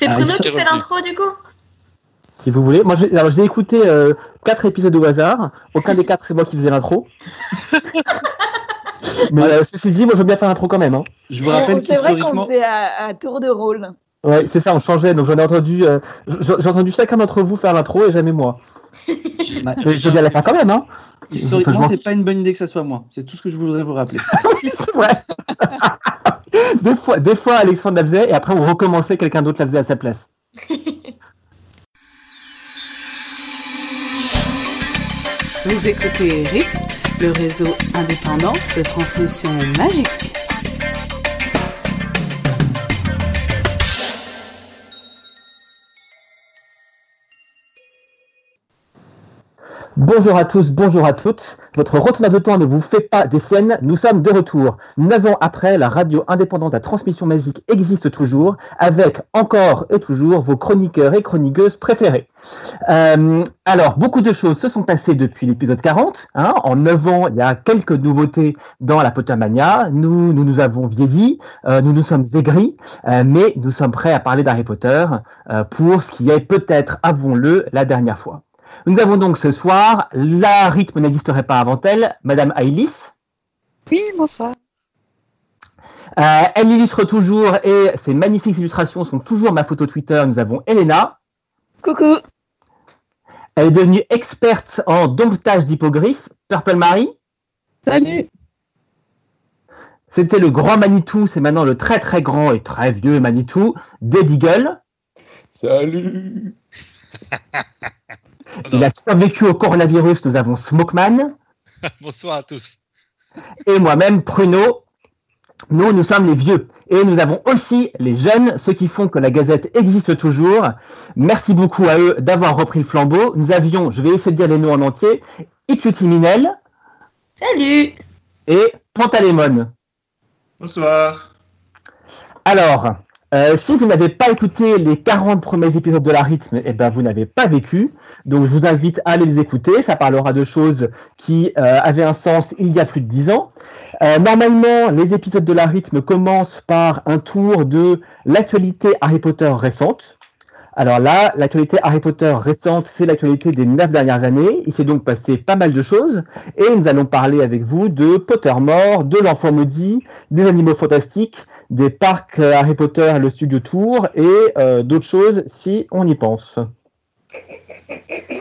C'est Ah, Bruno qui fait l'intro du coup? Si vous voulez. Moi, j'ai alors, j'ai écouté euh, quatre épisodes au hasard. Aucun des quatre, c'est moi qui faisais l'intro. Mais euh, ceci dit, moi, j'aime bien faire l'intro quand même. Hein. Je vous rappelle C'est vrai qu'on faisait à, à tour de rôle. Ouais, c'est ça, on changeait. Donc, j'en ai entendu, euh, j'ai entendu chacun d'entre vous faire l'intro et jamais moi. bah, Mais je veux bien la faire quand même. Hein. historiquement, Enfin, je c'est pas une bonne idée que ça soit moi. C'est tout ce que je voudrais vous rappeler. c'est vrai. des, fois, des fois, Alexandre la faisait et après, on recommençait, quelqu'un d'autre la faisait à sa place. Vous écoutez Rythme, le réseau indépendant de transmission magique. Bonjour à tous, bonjour à toutes. Votre retour de temps ne vous fait pas des siennes. Nous sommes de retour. Neuf ans après, la radio indépendante à transmission magique existe toujours, avec encore et toujours vos chroniqueurs et chroniqueuses préférés. Euh, alors, beaucoup de choses se sont passées depuis l'épisode 40. hein. En neuf ans, il y a quelques nouveautés dans la Pottermania. Nous, nous avons vieilli, euh, nous nous sommes aigris, euh, mais nous sommes prêts à parler d'Harry Potter pour ce qui est peut-être, avouons-le, la dernière fois. Nous avons donc ce soir, la rythme n'existerait pas avant elle, Madame Ailis. Oui, bonsoir. Euh, elle illustre toujours et ses magnifiques illustrations sont toujours ma photo Twitter. Nous avons Elena. Coucou. Elle est devenue experte en domptage d'hippogriffes. Purple Marie. Salut. C'était le grand Manitou, c'est maintenant le très très grand et très vieux Manitou, Dead Eagle. Salut Il a survécu au coronavirus, nous avons Smokeman. Bonsoir à tous. et moi-même, Pruno. Nous, nous sommes les vieux. Et nous avons aussi les jeunes, ceux qui font que la Gazette existe toujours. Merci beaucoup à eux d'avoir repris le flambeau. Nous avions, je vais essayer de dire les noms en entier, Ipiuti Minel Salut et Pantalémon. Bonsoir Alors, euh, si vous n'avez pas écouté les 40 premiers épisodes de la rythme, eh ben, vous n'avez pas vécu. Donc, je vous invite à aller les écouter. Ça parlera de choses qui euh, avaient un sens il y a plus de 10 ans. Euh, normalement, les épisodes de la rythme commencent par un tour de l'actualité Harry Potter récente. Alors là, l'actualité Harry Potter récente, c'est l'actualité des neuf dernières années. Il s'est donc passé pas mal de choses. Et nous allons parler avec vous de Pottermore, de l'enfant maudit, des animaux fantastiques, des parcs euh, Harry Potter, le studio tour et euh, d'autres choses si on y pense.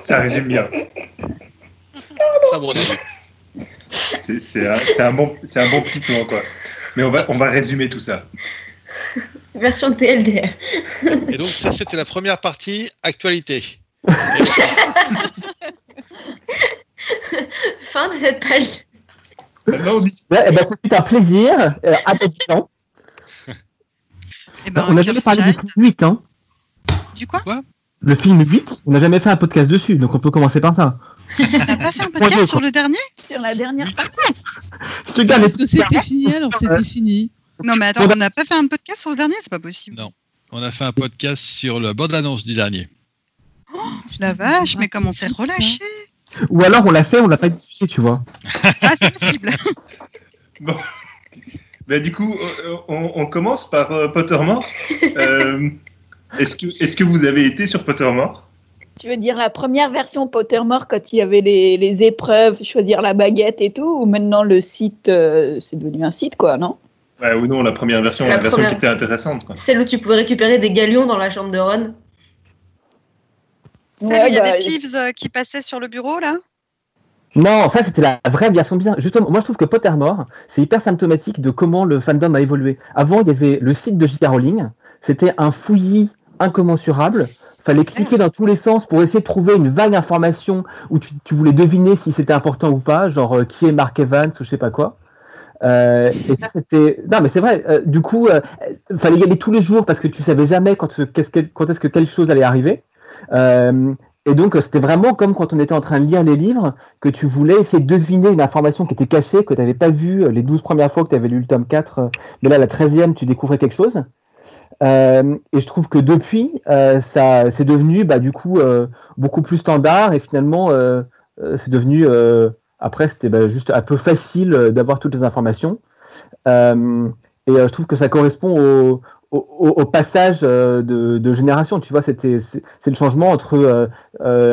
Ça résume bien. C'est un, bon, c'est un bon petit plan, quoi. Mais on va, on va résumer tout ça. Version TLDR. Et donc ça, c'était la première partie actualité. Fin de cette page. Maintenant, on dit- Ouais, eh ben, c'est un plaisir. Euh, à temps. Eh ben, on n'a jamais parlé du film 8. Hein. Du quoi? Le film 8, on n'a jamais fait un podcast dessus, donc on peut commencer par ça. T'as pas fait un podcast sur le dernier? Sur la dernière partie. Regardes Est-ce les que c'était fini alors C'était fini. Non, mais attends, on n'a pas fait un podcast sur le dernier, c'est pas possible. Non. On a fait un podcast sur la bande-annonce du dernier. La vache, mais comment c'est relâché Ou alors on l'a fait, on l'a pas diffusé, tu vois. Ah, c'est possible. Bon. Bah, du coup, on, on commence par euh, Pottermore. Euh, est-ce, que, est-ce que vous avez été sur Pottermore? Tu veux dire la première version Pottermore quand il y avait les, les épreuves, choisir la baguette et tout, ou maintenant le site, euh, c'est devenu un site quoi, non? Ouais, Ou non, la première version, la, La version première. qui était intéressante. Quoi. Celle où tu pouvais récupérer des galions dans la chambre de Ron. Celle où il y bah, avait Peeves euh, qui passait sur le bureau, là? Non, ça c'était la vraie version bien. Justement, moi je trouve que Pottermore, c'est hyper symptomatique de comment le fandom a évolué. Avant, il y avait le site de J.K. Rowling, c'était un fouillis incommensurable. Fallait cliquer dans tous les sens pour essayer de trouver une vague information où tu, tu voulais deviner si c'était important ou pas, genre euh, qui est Mark Evans ou je sais pas quoi. Euh, et ça c'était non mais c'est vrai. euh, du coup, euh, fallait y aller tous les jours parce que tu savais jamais quand, qu'est-ce que- quand est-ce que quelque chose allait arriver. Euh, et donc euh, c'était vraiment comme quand on était en train de lire les livres que tu voulais essayer de deviner une information qui était cachée, que tu n'avais pas vue euh, les 12 premières fois que tu avais lu le tome 4, euh, mais là, la 13e, tu découvrais quelque chose. Euh, et je trouve que depuis, euh, ça, c'est devenu bah, du coup euh, beaucoup plus standard et finalement, euh, euh, c'est devenu. Après, c'était bah, juste un peu facile euh, d'avoir toutes les informations. Euh, et euh, je trouve que ça correspond au, passage de, génération. Tu vois, c'est le changement entre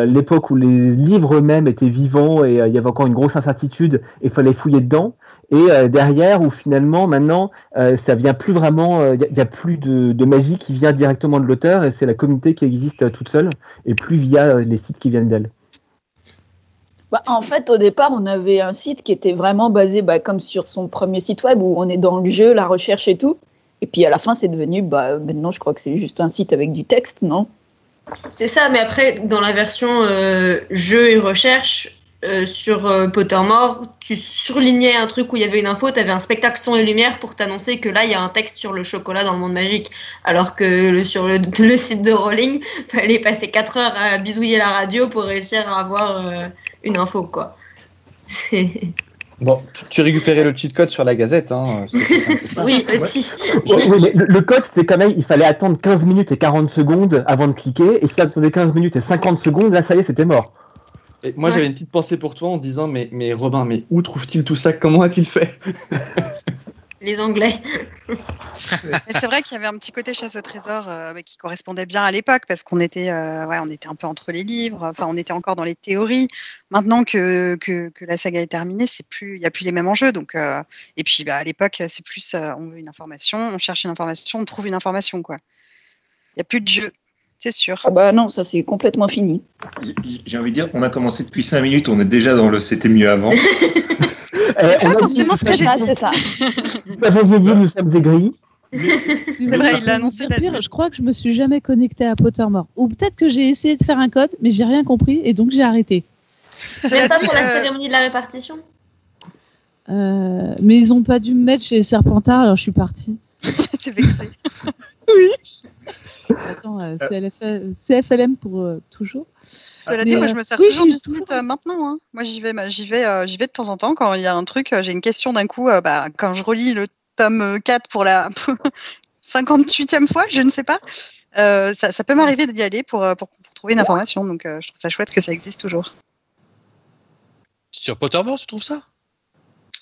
l'époque où les livres eux-mêmes étaient vivants et il y avait encore une grosse incertitude et il fallait fouiller dedans, et derrière où finalement maintenant ça vient plus vraiment, il n'y a, plus de, de magie qui vient directement de l'auteur et c'est la communauté qui existe toute seule et plus via les sites qui viennent d'elle. Bah, en fait, au départ, on avait un site qui était vraiment basé bah, comme sur son premier site web où on est dans le jeu, la recherche et tout. Et puis à la fin, c'est devenu, bah, maintenant, je crois que c'est juste un site avec du texte, non? C'est ça, mais après, dans la version euh, jeu et recherche, euh, sur euh, Pottermore, tu surlignais un truc où il y avait une info, tu avais un spectacle son et lumière pour t'annoncer que là, il y a un texte sur le chocolat dans le monde magique. Alors que le- sur le, le site de Rowling, fallait passer 4 heures à bisouiller la radio pour réussir à avoir euh, une info, quoi. Bon, tu, tu récupérais le cheat code sur la gazette, hein. Ça. Oui, aussi. Oui, oui, mais le, le code, c'était quand même, il fallait attendre 15 minutes et 40 secondes avant de cliquer, et si tu attendais 15 minutes et 50 secondes, là, ça y est, c'était mort. Et moi, Ouais. j'avais une petite pensée pour toi en disant, mais, mais Robin, mais où trouve-t-il tout ça? Comment a-t-il fait? Les Anglais. C'est vrai qu'il y avait un petit côté chasse au trésor euh, mais qui correspondait bien à l'époque parce qu'on était, euh, ouais, on était un peu entre les livres. Enfin, on était encore dans les théories. Maintenant que, que, que la saga est terminée, c'est plus, il y a plus les mêmes enjeux. Donc, euh, et puis, bah, à l'époque, c'est plus, euh, on veut une information, on cherche une information, on trouve une information, quoi. Il y a plus de jeu, c'est sûr. Ah bah non, ça c'est complètement fini. J'ai- envie de dire, on a commencé depuis 5 minutes, on est déjà dans le c'était mieux avant. Eh, pas on a dit, forcément ce que C'est j'ai ça, dit. c'est ça. nous avons vieilli, nous sommes aigris. C'est vrai, il l'a annoncé Pire, je crois que je me suis jamais connecté à Pottermore. Ou peut-être que j'ai essayé de faire un code, mais j'ai rien compris et donc j'ai arrêté. Même pas pour la euh, cérémonie de la répartition Euh, mais ils ont pas dû me mettre chez Serpentard, alors je suis partie. t'es vexé. Attends, euh, CLFL CFLM pour euh, toujours. Cela dit, moi, euh, je me sers oui, toujours du toujours- site euh, maintenant. hein. Moi, j'y vais, j'y vais, euh, j'y vais de temps en temps quand il y a un truc, euh, j'ai une question d'un coup. euh, bah, quand je relis le tome euh, 4 pour la 58e fois, je ne sais pas. euh, ça, ça peut m'arriver d'y aller pour, euh, pour, pour trouver une information. Donc, euh, je trouve ça chouette que ça existe toujours. Sur Pottermore, tu trouves ça?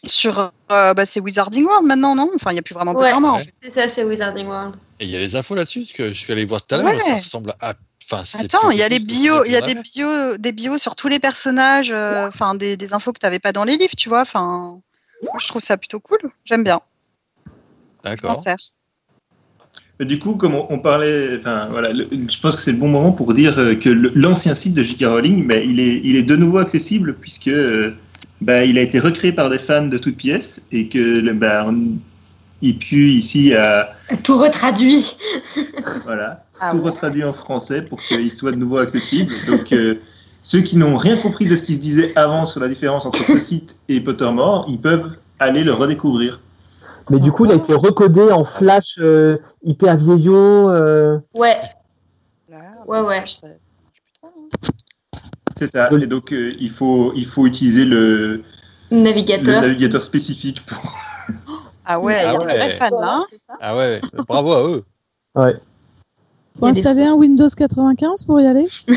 Sur, euh, bah, c'est Wizarding World maintenant, non? Enfin, il n'y a plus vraiment Ouais, Pottermore. Ouais. c'est ça, c'est Wizarding World. Et il y a les infos là-dessus, parce que je suis allé voir tout à l'heure, Ouais. ça ressemble à. Enfin, c'est Attends, il y a les ce il y a des bios, des bios sur tous les personnages, euh, enfin des, des infos que tu n'avais pas dans les livres, tu vois. Enfin, je trouve ça plutôt cool. J'aime bien. D'accord. sers. Mais du coup, comme on, on parlait, enfin voilà, le- je pense que c'est le bon moment pour dire euh, que l'ancien site de J.K. Rowling, ben, il, est, il est de nouveau accessible puisque euh, ben, il a été recréé par des fans de toutes pièces et que le- ben, on- il pue ici à Tout retraduit. voilà, Ah tout ouais. retraduit en français pour qu'il soit de nouveau accessible. Donc euh, ceux qui n'ont rien compris de ce qui se disait avant sur la différence entre ce site et Pottermore, ils peuvent aller le redécouvrir. Mais du coup, il a été recodé en flash euh, hyper vieillot. euh, Ouais, Ouais, ouais. je sais- je sais plus trop, hein. C'est ça. Et donc euh, il faut il faut utiliser le, le navigateur. navigateur spécifique pour Ah ouais, il y a Ah des ouais. vrais fans là. hein. C'est ça. Ah ouais, bravo à eux. Ouais. Faut installer un Windows 95 pour y aller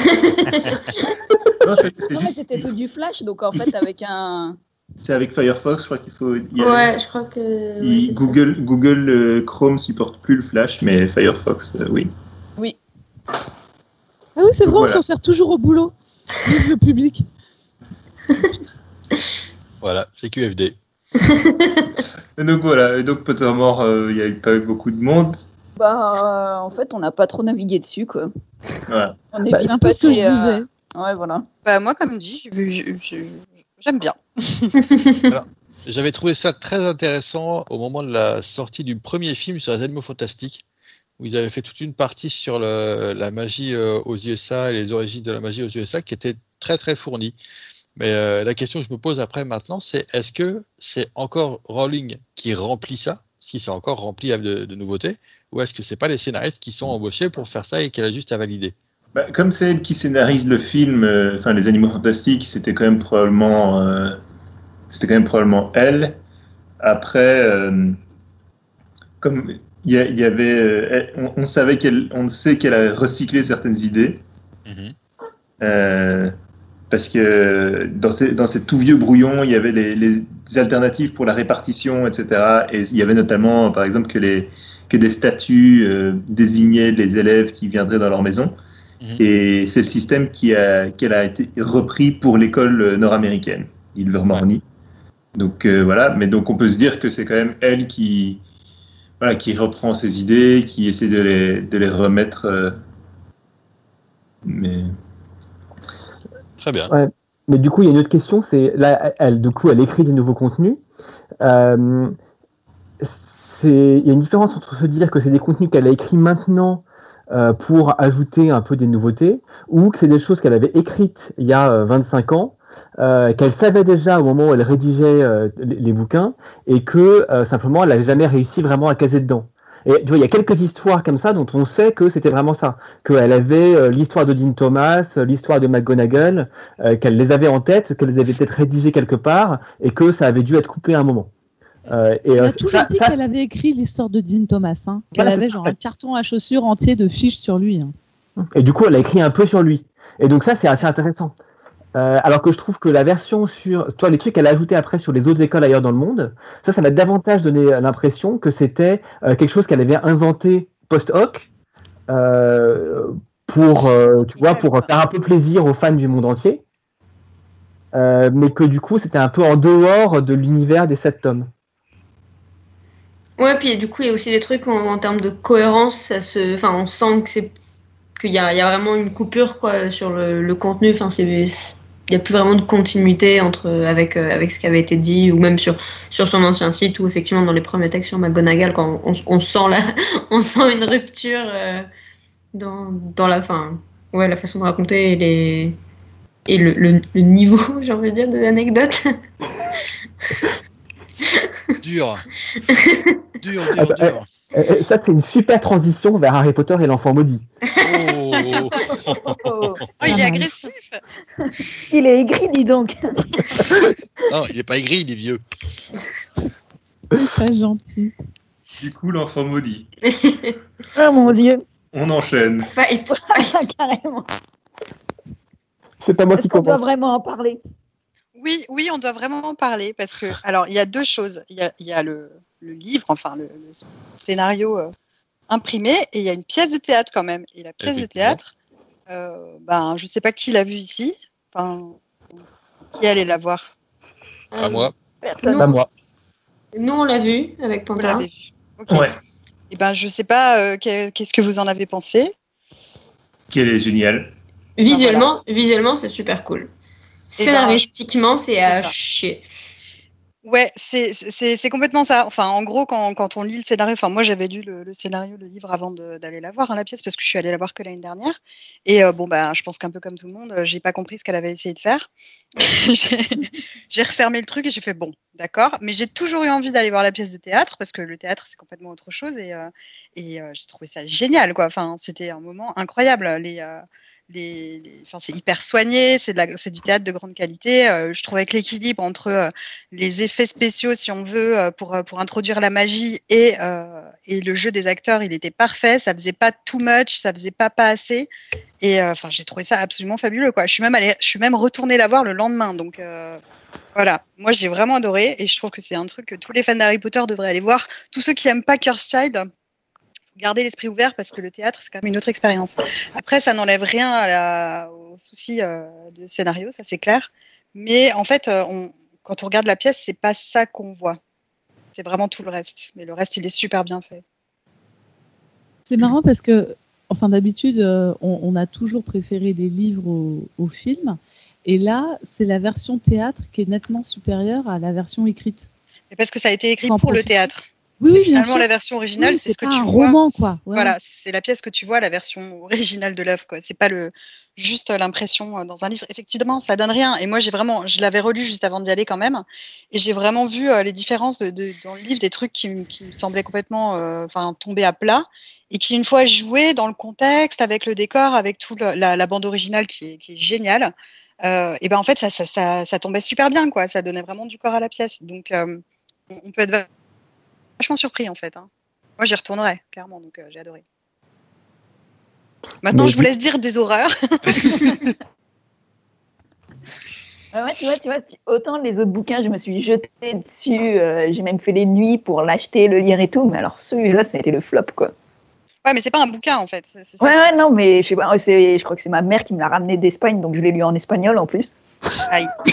Non, mais c'était tout du flash, donc en fait, avec un. c'est avec Firefox, je crois qu'il faut. y aller. Ouais, je crois que. Il- ouais, Google, Google euh, Chrome supporte plus le Flash, mais Firefox, euh, oui. Ah oui, c'est vrai, on s'en sert toujours au boulot. Vive le public. Voilà, c'est QFD. Et donc voilà, et donc Pottermore, euh, il n'y a eu pas eu beaucoup de monde. Bah, euh, en fait, on n'a pas trop navigué dessus, quoi. Voilà. On est Bah, que je passé, euh, disais. Ouais, voilà. Bah, moi, comme dit, j'aime bien. J'avais trouvé ça très intéressant au moment de la sortie du premier film sur les animaux fantastiques, où ils avaient fait toute une partie sur la magie euh, aux USA et les origines de la magie aux USA qui était très très fournie. Mais euh, la question que je me pose après maintenant, c'est est-ce que c'est encore Rowling qui remplit ça, si c'est encore rempli de, nouveautés, ou est-ce que c'est pas les scénaristes qui sont embauchés pour faire ça et qu'elle a juste à valider? Bah, comme c'est elle qui scénarise le film, euh, enfin Les Animaux Fantastiques, c'était quand même probablement, euh, c'était quand même probablement elle. Après, comme il y, a- il y avait, euh, on, on savait qu'elle, on sait qu'elle a recyclé certaines idées. Mhm. Euh, parce que dans ces, dans ces tout vieux brouillons, il y avait les, alternatives pour la répartition, etc. Et il y avait notamment, par exemple, que, les, que des statuts euh, désignaient les élèves qui viendraient dans leur maison. Mhm. Et c'est le système qui a, qui a été repris pour l'école nord-américaine, Ilvermorny. Donc euh, voilà, mais donc on peut se dire que c'est quand même elle qui, voilà, qui reprend ses idées, qui essaie de les, de les remettre. euh, mais Très bien. Ouais. Mais du coup, il y a une autre question, c'est là, elle, du coup, elle écrit des nouveaux contenus. Euh, c'est- il y a une différence entre se dire que c'est des contenus qu'elle a écrits maintenant euh, pour ajouter un peu des nouveautés, ou que c'est des choses qu'elle avait écrites il y a euh, 25 ans, euh, qu'elle savait déjà au moment où elle rédigeait euh, les, les bouquins, et que euh, simplement elle n'avait jamais réussi vraiment à caser dedans. Et tu vois, il y a quelques histoires comme ça dont on sait que c'était vraiment ça, qu'elle avait l'histoire de Dean Thomas, l'histoire de McGonagall, qu'elle les avait en tête, qu'elle les avait peut-être rédigées quelque part, et que ça avait dû être coupé à un moment. Euh, et, Elle euh, a toujours ça- dit ça- qu'elle avait écrit l'histoire de Dean Thomas, hein, qu'elle Voilà, avait genre un carton à chaussures entier de fiches sur lui. hein. Et du coup, elle a écrit un peu sur lui. Et donc ça, c'est assez intéressant. Euh, alors que je trouve que la version sur, toi, les trucs qu'elle a ajoutés après sur les autres écoles ailleurs dans le monde, ça, ça m'a davantage donné l'impression que c'était euh, quelque chose qu'elle avait inventé post hoc euh, pour, tu vois, pour faire un peu plaisir aux fans du monde entier. Mais que du coup, c'était un peu en dehors de l'univers des sept tomes. Ouais, puis du coup, il y a aussi des trucs en, termes de cohérence. Enfin, on sent que c'est qu'il y a, il y a vraiment une coupure quoi sur le, le contenu. Enfin, c'est il n'y a plus vraiment de continuité entre avec euh, avec ce qui avait été dit ou même sur sur son ancien site où effectivement dans les premiers textes sur McGonagall quand on, on sent la on sent une rupture euh, dans dans la fin ouais la façon de raconter et les et le, le, le niveau j'ai envie de dire des anecdotes Dur. dur, Ah dur, bah, dur. Euh, euh, ça, c'est une super transition vers Harry Potter et l'enfant maudit. Oh. Oh, Oh, il est agressif. il est aigri, dis donc. Non, il est pas aigri, il est vieux. Très gentil. du coup, l'enfant maudit. Ah mon dieu. On enchaîne. fight Carrément. C'est pas moi Est-ce qui qu'on doit commence. vraiment en parler? Oui, oui, on doit vraiment en parler parce que, alors, il y a deux choses. Il y a, il y a le, le livre, enfin, le, le scénario euh, imprimé, et il y a une pièce de théâtre quand même. Et la pièce de théâtre, euh, ben, je sais pas qui l'a vue ici. Enfin, qui allait la voir? Pas moi. Personne. Non. Pas moi. nous on l'a avec Vous l'avez vue Ok. Ouais. Et ben, je sais pas euh, que- qu'est-ce que vous en avez pensé? Qu'elle est géniale. Visuellement, visuellement, c'est super cool. Ben, Scénaristiquement, c'est c'est à ça. chier. Ouais, c'est complètement ça. Enfin, en gros, quand, quand on lit le scénario, enfin, moi j'avais lu le, scénario, le livre avant d'aller la voir, hein, la pièce, parce que je suis allée la voir que l'année dernière. Et euh, bon, bah, je pense qu'un peu comme tout le monde, euh, j'ai pas compris ce qu'elle avait essayé de faire. j'ai refermé le truc et j'ai fait bon, d'accord. Mais j'ai toujours eu envie d'aller voir la pièce de théâtre parce que le théâtre c'est complètement autre chose et euh, et j'ai trouvé ça génial, quoi. Enfin, c'était un moment incroyable. Les c'est hyper soigné, c'est du théâtre de grande qualité. Euh, je trouvais que l'équilibre entre euh, les effets spéciaux, si on veut, euh, pour, pour introduire la magie et, et le jeu des acteurs, il était parfait. Ça faisait pas too much, ça faisait pas pas assez. Et enfin, j'ai trouvé ça absolument fabuleux. Quoi. Je suis même allée, je suis même retournée la voir le lendemain. Donc voilà, moi j'ai vraiment adoré et je trouve que c'est un truc que tous les fans d'Harry Potter devraient aller voir. Tous ceux qui aiment pas Cursed Child, gardez l'esprit ouvert parce que le théâtre c'est quand même une autre expérience. Après, ça n'enlève rien à la, au souci euh, de scénario, ça c'est clair. Mais en fait, euh, on, quand on regarde la pièce, c'est pas ça qu'on voit. C'est vraiment tout le reste. Mais le reste, il est super bien fait. C'est marrant parce que, enfin, d'habitude, euh, on, on a toujours préféré les livres au, au film. Et là, c'est la version théâtre qui est nettement supérieure à la version écrite. Et parce que ça a été écrit pour le théâtre. Oui, c'est finalement la version originale, Oui, c'est ce que tu un vois. roman, quoi. Ouais, voilà, c'est la pièce que tu vois, la version originale de l'œuvre, quoi. C'est pas le juste l'impression euh, dans un livre. Effectivement, ça donne rien. Et moi, j'ai vraiment, je l'avais relu juste avant d'y aller quand même, et j'ai vraiment vu euh, les différences de, de- dans le livre, des trucs qui, me- qui me semblaient complètement, euh, enfin, tomber à plat, et qui une fois joués dans le contexte, avec le décor, avec tout le- la, la bande originale qui est, qui est géniale. euh, et ben en fait ça, ça, ça, ça tombait super bien quoi ça donnait vraiment du corps à la pièce donc euh, on peut être vachement surpris en fait. hein. Moi, j'y retournerai, clairement, donc euh, j'ai adoré. Maintenant, Mais je vous laisse dire des horreurs. Ah ouais, tu vois, tu vois, tu- autant les autres bouquins, je me suis jetée dessus, euh, j'ai même fait les nuits pour l'acheter, le lire et tout, mais alors celui-là, ça a été le flop, quoi. Ouais, mais c'est pas un bouquin en fait. Ouais, ouais, non, mais je sais pas, c'est- je crois que c'est ma mère qui me l'a ramené d'Espagne, donc je l'ai lu en espagnol en plus. Aïe.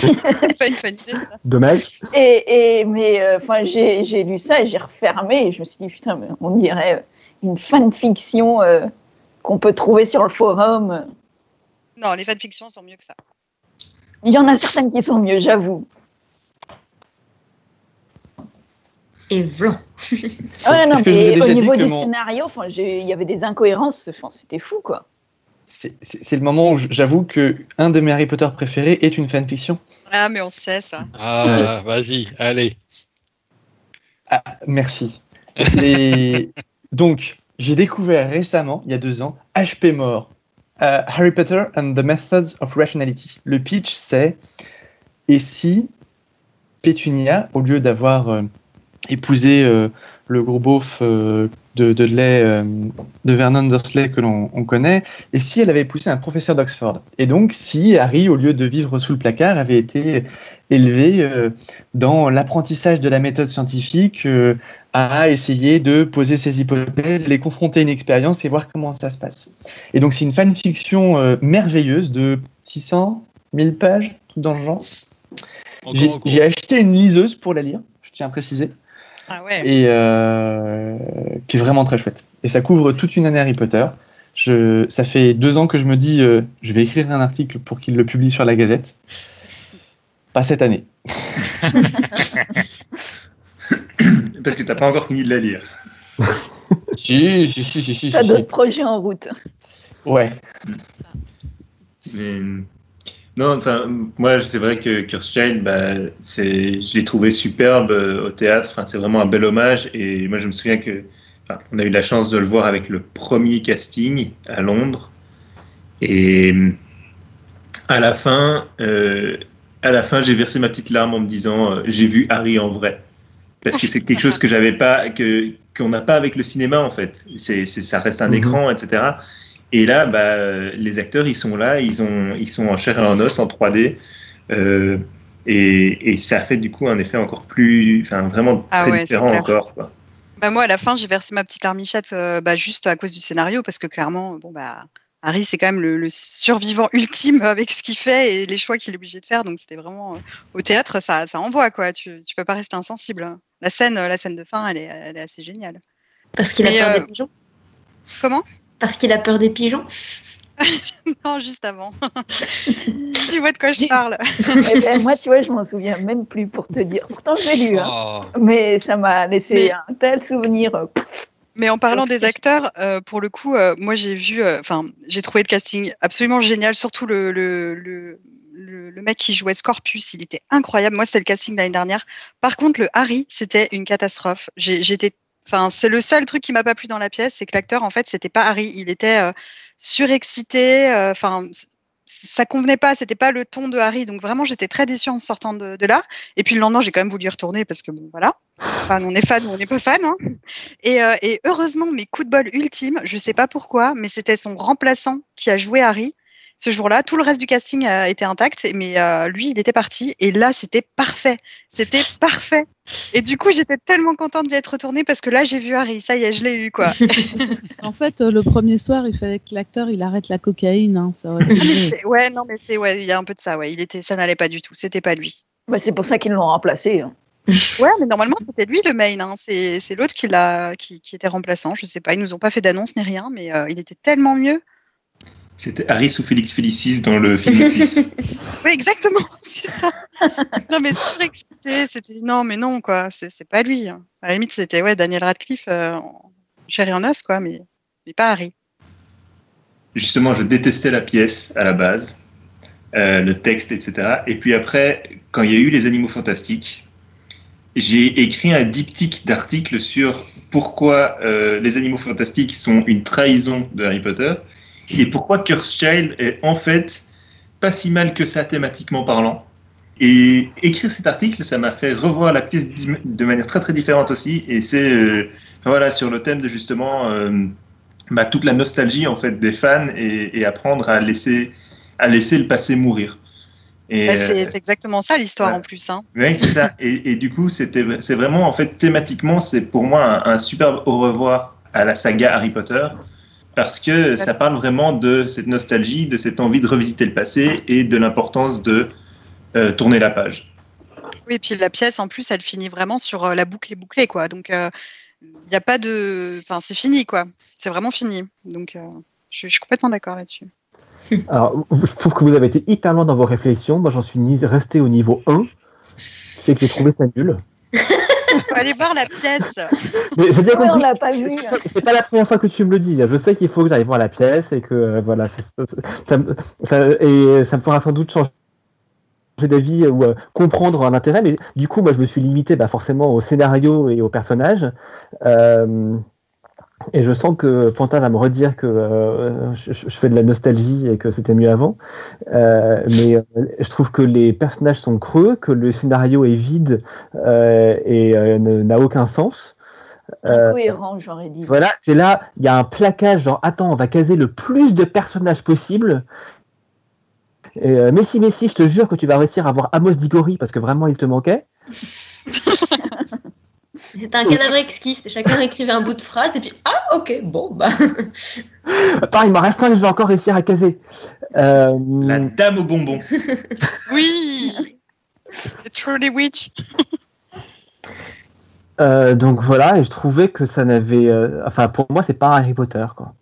pas une bonne idée ça. Dommage. Et, et mais euh, enfin, j'ai j'ai lu ça et j'ai refermé et je me suis dit putain, mais on dirait euh, une fanfiction euh, qu'on peut trouver sur le forum. Non, les fanfictions sont mieux que ça. Il y en a certaines qui sont mieux, j'avoue. Et vlan. Ouais, non, mais au niveau du mon- scénario, enfin, j'ai- il y avait des incohérences, c'était fou quoi. C'est le moment où j'avoue que un de mes Harry Potter préférés est une fanfiction. Ah, mais on sait ça. Ah, vas-y, allez. Ah, merci. Les- Donc, j'ai découvert récemment, il y a deux ans, HP More, euh, Harry Potter and the Methods of Rationality. Le pitch, c'est et si Pétunia, au lieu d'avoir euh, épousé euh, le gros beauf euh, de, de, euh, de Vernon Dursley que l'on on connaît, et si elle avait épousé un professeur d'Oxford Et donc, si Harry, au lieu de vivre sous le placard, avait été élevé euh, dans l'apprentissage de la méthode scientifique, euh, à essayer de poser ses hypothèses, les confronter à une expérience et voir comment ça se passe. Et donc c'est une fanfiction merveilleuse de 600, 1000 pages, tout dans le genre. J'ai acheté une liseuse pour la lire, je tiens à préciser, Ah ouais. et euh, qui est vraiment très chouette. Et ça couvre toute une année Harry Potter. Je, ça fait deux ans que je me dis, euh, je vais écrire un article pour qu'il le publie sur la Gazette. Pas cette année. Parce que t'as pas encore fini de la lire. Si, si, si, si, si. T'as si. d'autres projets en route. Ouais. Mais, non, enfin, moi, c'est vrai que Kurzweil, bah, c'est, je l'ai trouvé superbe euh, au théâtre. Enfin, c'est vraiment un bel hommage. Et moi, je me souviens que, enfin, on a eu la chance de le voir avec le premier casting à Londres. Et à la fin, euh, à la fin, j'ai versé ma petite larme en me disant, euh, j'ai vu Harry en vrai. Parce que c'est quelque chose que j'avais pas, que qu'on n'a pas avec le cinéma en fait. C'est, c'est- ça reste un Mhm. écran, etc. Et là, bah, les acteurs, ils sont là, ils, ont, ils sont en chair et en os, en 3D. euh, et, et ça fait du coup un effet encore plus, enfin vraiment Ah très ouais, c'est différent encore. Quoi. Bah moi, à la fin, j'ai versé ma petite larmichette euh, bah, juste à cause du scénario, parce que clairement, bon bah, Harry, c'est quand même le, le survivant ultime avec ce qu'il fait et les choix qu'il est obligé de faire. Donc c'était vraiment euh, au théâtre, ça, ça envoie quoi. Tu, tu peux pas rester insensible. hein. La scène, euh, la scène de fin, elle est, elle est assez géniale. Parce qu'il a euh, des pigeons. Comment? Parce qu'il a peur des pigeons. Non, juste avant. tu vois de quoi je J'ai- parle. Eh ben, moi, tu vois, je m'en souviens même plus pour te dire. Pourtant, je l'ai lu, hein. Oh, mais ça m'a laissé Mais- un tel souvenir. Mais en parlant des acteurs, euh, pour le coup, euh, moi j'ai vu, euh, enfin, j'ai trouvé le casting absolument génial, surtout le, le, le, le, le mec qui jouait Scorpius, il était incroyable. Moi, c'était le casting l'année dernière. Par contre, le Harry, c'était une catastrophe. J'ai- J'étais, enfin, c'est le seul truc qui m'a pas plu dans la pièce, c'est que l'acteur, en fait, c'était pas Harry, il était euh, surexcité. euh, Enfin, ça convenait pas, c'était pas le ton de Harry. Donc vraiment, j'étais très déçue en sortant de, de là. Et puis le lendemain, j'ai quand même voulu y retourner parce que bon, voilà. Enfin, on est fan ou on n'est pas fan. Hein. Et, euh, et heureusement, mes coups de bol ultime, je sais pas pourquoi, mais c'était son remplaçant qui a joué Harry ce jour-là. Tout le reste du casting a été intact, mais euh, lui, il était parti. Et là, c'était parfait. C'était parfait. Et du coup, j'étais tellement contente d'y être retournée parce que là, j'ai vu Harry. Ça y est, je l'ai eu, quoi. En fait, euh, le premier soir, il fallait que l'acteur il arrête la cocaïne. hein, ça aurait été mieux. C'est- ouais, non, mais c'est, ouais, il y a un peu de ça, ouais. Il était, ça n'allait pas du tout. C'était pas lui. bah, c'est pour ça qu'ils l'ont remplacé. hein. Ouais, mais normalement, c'était lui le main. Hein. C'est, c'est l'autre qui, l'a, qui, qui était remplaçant. Je sais pas. Ils nous ont pas fait d'annonce ni rien, mais euh, il était tellement mieux. C'était Harry sous Félix Félicis dans le film Office. Oui, exactement, c'est ça. non, mais surexcité, c'était non, mais non, quoi, c'est pas lui. hein. À la limite, c'était ouais, Daniel Radcliffe, euh, en quoi, mais, mais pas Harry. Justement, je détestais la pièce à la base, euh, le texte, etc. Et puis après, quand il y a eu les animaux fantastiques, j'ai écrit un diptyque d'articles sur pourquoi euh, les animaux fantastiques sont une trahison de Harry Potter et pourquoi Cursed est en fait pas si mal que ça thématiquement parlant. Et écrire cet article, ça m'a fait revoir la pièce de manière très très différente aussi. Et c'est euh, voilà sur le thème de justement euh, bah, toute la nostalgie en fait des fans et, et apprendre à laisser à laisser le passé mourir. Bah, c'est euh, c'est exactement ça l'histoire ouais. en plus. Hein. Oui, c'est ça. Et, et du coup, c'était, c'est vraiment, en fait, thématiquement, c'est pour moi un, un superbe au revoir à la saga Harry Potter, parce que ça parle vraiment de cette nostalgie, de cette envie de revisiter le passé et de l'importance de euh, tourner la page. Oui, et puis la pièce en plus, elle finit vraiment sur euh, la boucle est bouclée, quoi. Donc il n'y a pas de. Enfin, c'est fini, quoi. C'est vraiment fini. Donc euh, je, suis- je suis complètement d'accord là-dessus. Alors, je trouve que vous avez été hyper loin dans vos réflexions. Moi, j'en suis resté au niveau 1. C'est que j'ai trouvé ça nul. Faut aller voir la pièce. Mais j'ai bien on compris. l'a pas vu. C'est- pas la première fois que tu me le dis. Je sais qu'il faut que j'aille voir la pièce et que euh, voilà, ça, ça me- ça- et ça me fera sans doute changer d'avis ou euh, comprendre un intérêt. Mais du coup, moi, je me suis limité bah, forcément au scénario et aux personnages. Euh, et je sens que Pantin va me redire que euh, je, je fais de la nostalgie et que c'était mieux avant. Euh, mais euh, je trouve que les personnages sont creux, que le scénario est vide euh, et euh, n'a aucun sens. Euh, Incohérent, j'aurais dit. voilà, c'est là, il y a un plaquage, genre, attends, on va caser le plus de personnages possible. Et, euh, mais si, mais si, je te jure que tu vas réussir à avoir Amos Diggory parce que vraiment il te manquait. C'était un cadavre exquis. c'était Chacun écrivait un bout de phrase et puis ah ok bon bah Pareil, il m'en reste un que je vais encore réussir à caser. Euh, La dame au bonbon. Oui Truly Witch. euh, donc voilà, et je trouvais que ça n'avait. euh, enfin, pour moi, c'est pas Harry Potter, quoi.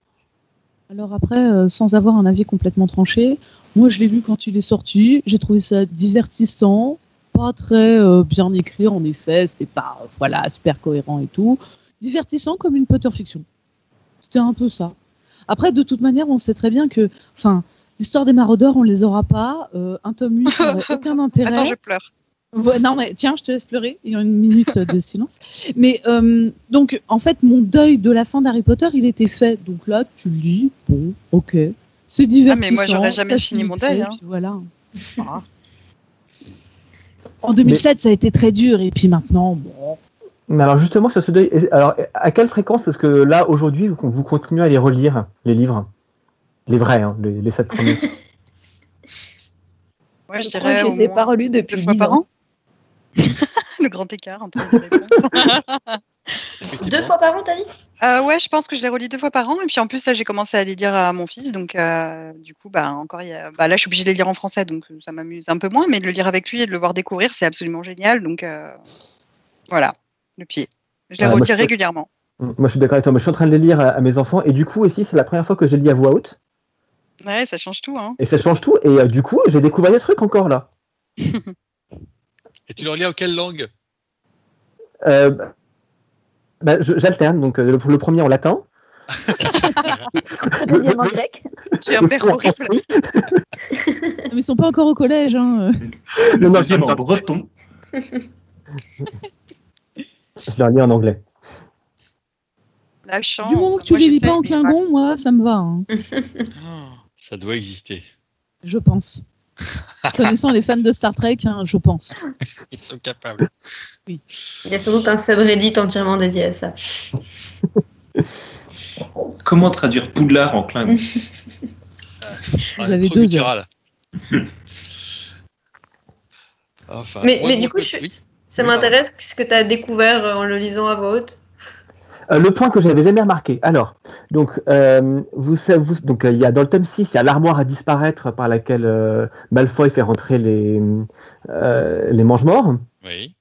Alors après, euh, sans avoir un avis complètement tranché, moi je l'ai lu quand il est sorti, j'ai trouvé ça divertissant, pas très euh, bien écrit en effet, c'était pas euh, voilà super cohérent et tout, divertissant comme une Potter fiction. C'était un peu ça. Après, de toute manière, on sait très bien que, enfin, l'histoire des maraudeurs, on les aura pas. euh, un tome 8 n'aurait aucun intérêt. Attends, je pleure. Ouais, non, mais tiens, je te laisse pleurer. Il y a une minute de silence. Mais euh, donc, en fait, mon deuil de la fin d'Harry Potter, il était fait. Donc là, tu lis, bon, ok. C'est divertissant. Ah, mais moi, j'aurais jamais fini mon deuil, hein. puis voilà. En 2007, ça a été très dur. Et puis maintenant, bon. Mais alors, justement, sur ce deuil, alors, à quelle fréquence est-ce que là, aujourd'hui, vous, vous continuez à les relire, les livres? Les vrais, hein, les, les sept premiers Ouais, je dirais je les ai pas relus depuis deux fois 10 par ans. an. Le grand écart entre les réponses. deux fois par an t'as dit? Euh, ouais, je pense que je les relis deux fois par an. Et puis en plus, là, j'ai commencé à les lire à mon fils. Donc, euh, du coup, bah, encore, il y a- bah, là, je suis obligée de les lire en français. Donc, ça m'amuse un peu moins. Mais de le lire avec lui et de le voir découvrir, c'est absolument génial. Donc, euh, voilà, le pied. Je les Ah, moi, relis je- régulièrement. Moi, je suis d'accord avec toi. Moi, je suis en train de les lire à, à mes enfants. Et du coup, ici, c'est la première fois que je les lis à voix haute. Ouais, ça change tout. Hein. Et ça change tout. Et euh, du coup, j'ai découvert des trucs encore là. Et tu leur lis en quelle langue? Euh, bah, je- J'alterne. Donc, euh, le, le premier en latin. Deuxième en grec. Tu es un Le père horrible. Mais ils sont pas encore au collège. Hein. Le Non, non, deuxième en breton. Je leur lis en anglais. La chance. Du moment que tu Moi, les lis pas en Klingon, moi, ça me va. hein, Oh, Ça doit exister. je pense. Connaissant les fans de Star Trek, hein, je pense. Ils sont capables. Il y a sans doute un subreddit entièrement dédié à ça. Comment traduire Poudlard en Klingon Ah, avez trop deux guttural. Enfin, Mais, du coup, je- oui. ça Oui, m'intéresse ce que tu as découvert euh, en le lisant à voix haute. Euh, le point que j'avais jamais remarqué. Alors, donc, euh, vous, savez- vous- donc, euh, il y a dans le tome 6, il y a l'armoire à disparaître par laquelle euh, Malfoy fait rentrer les, euh, les mange-morts. Oui.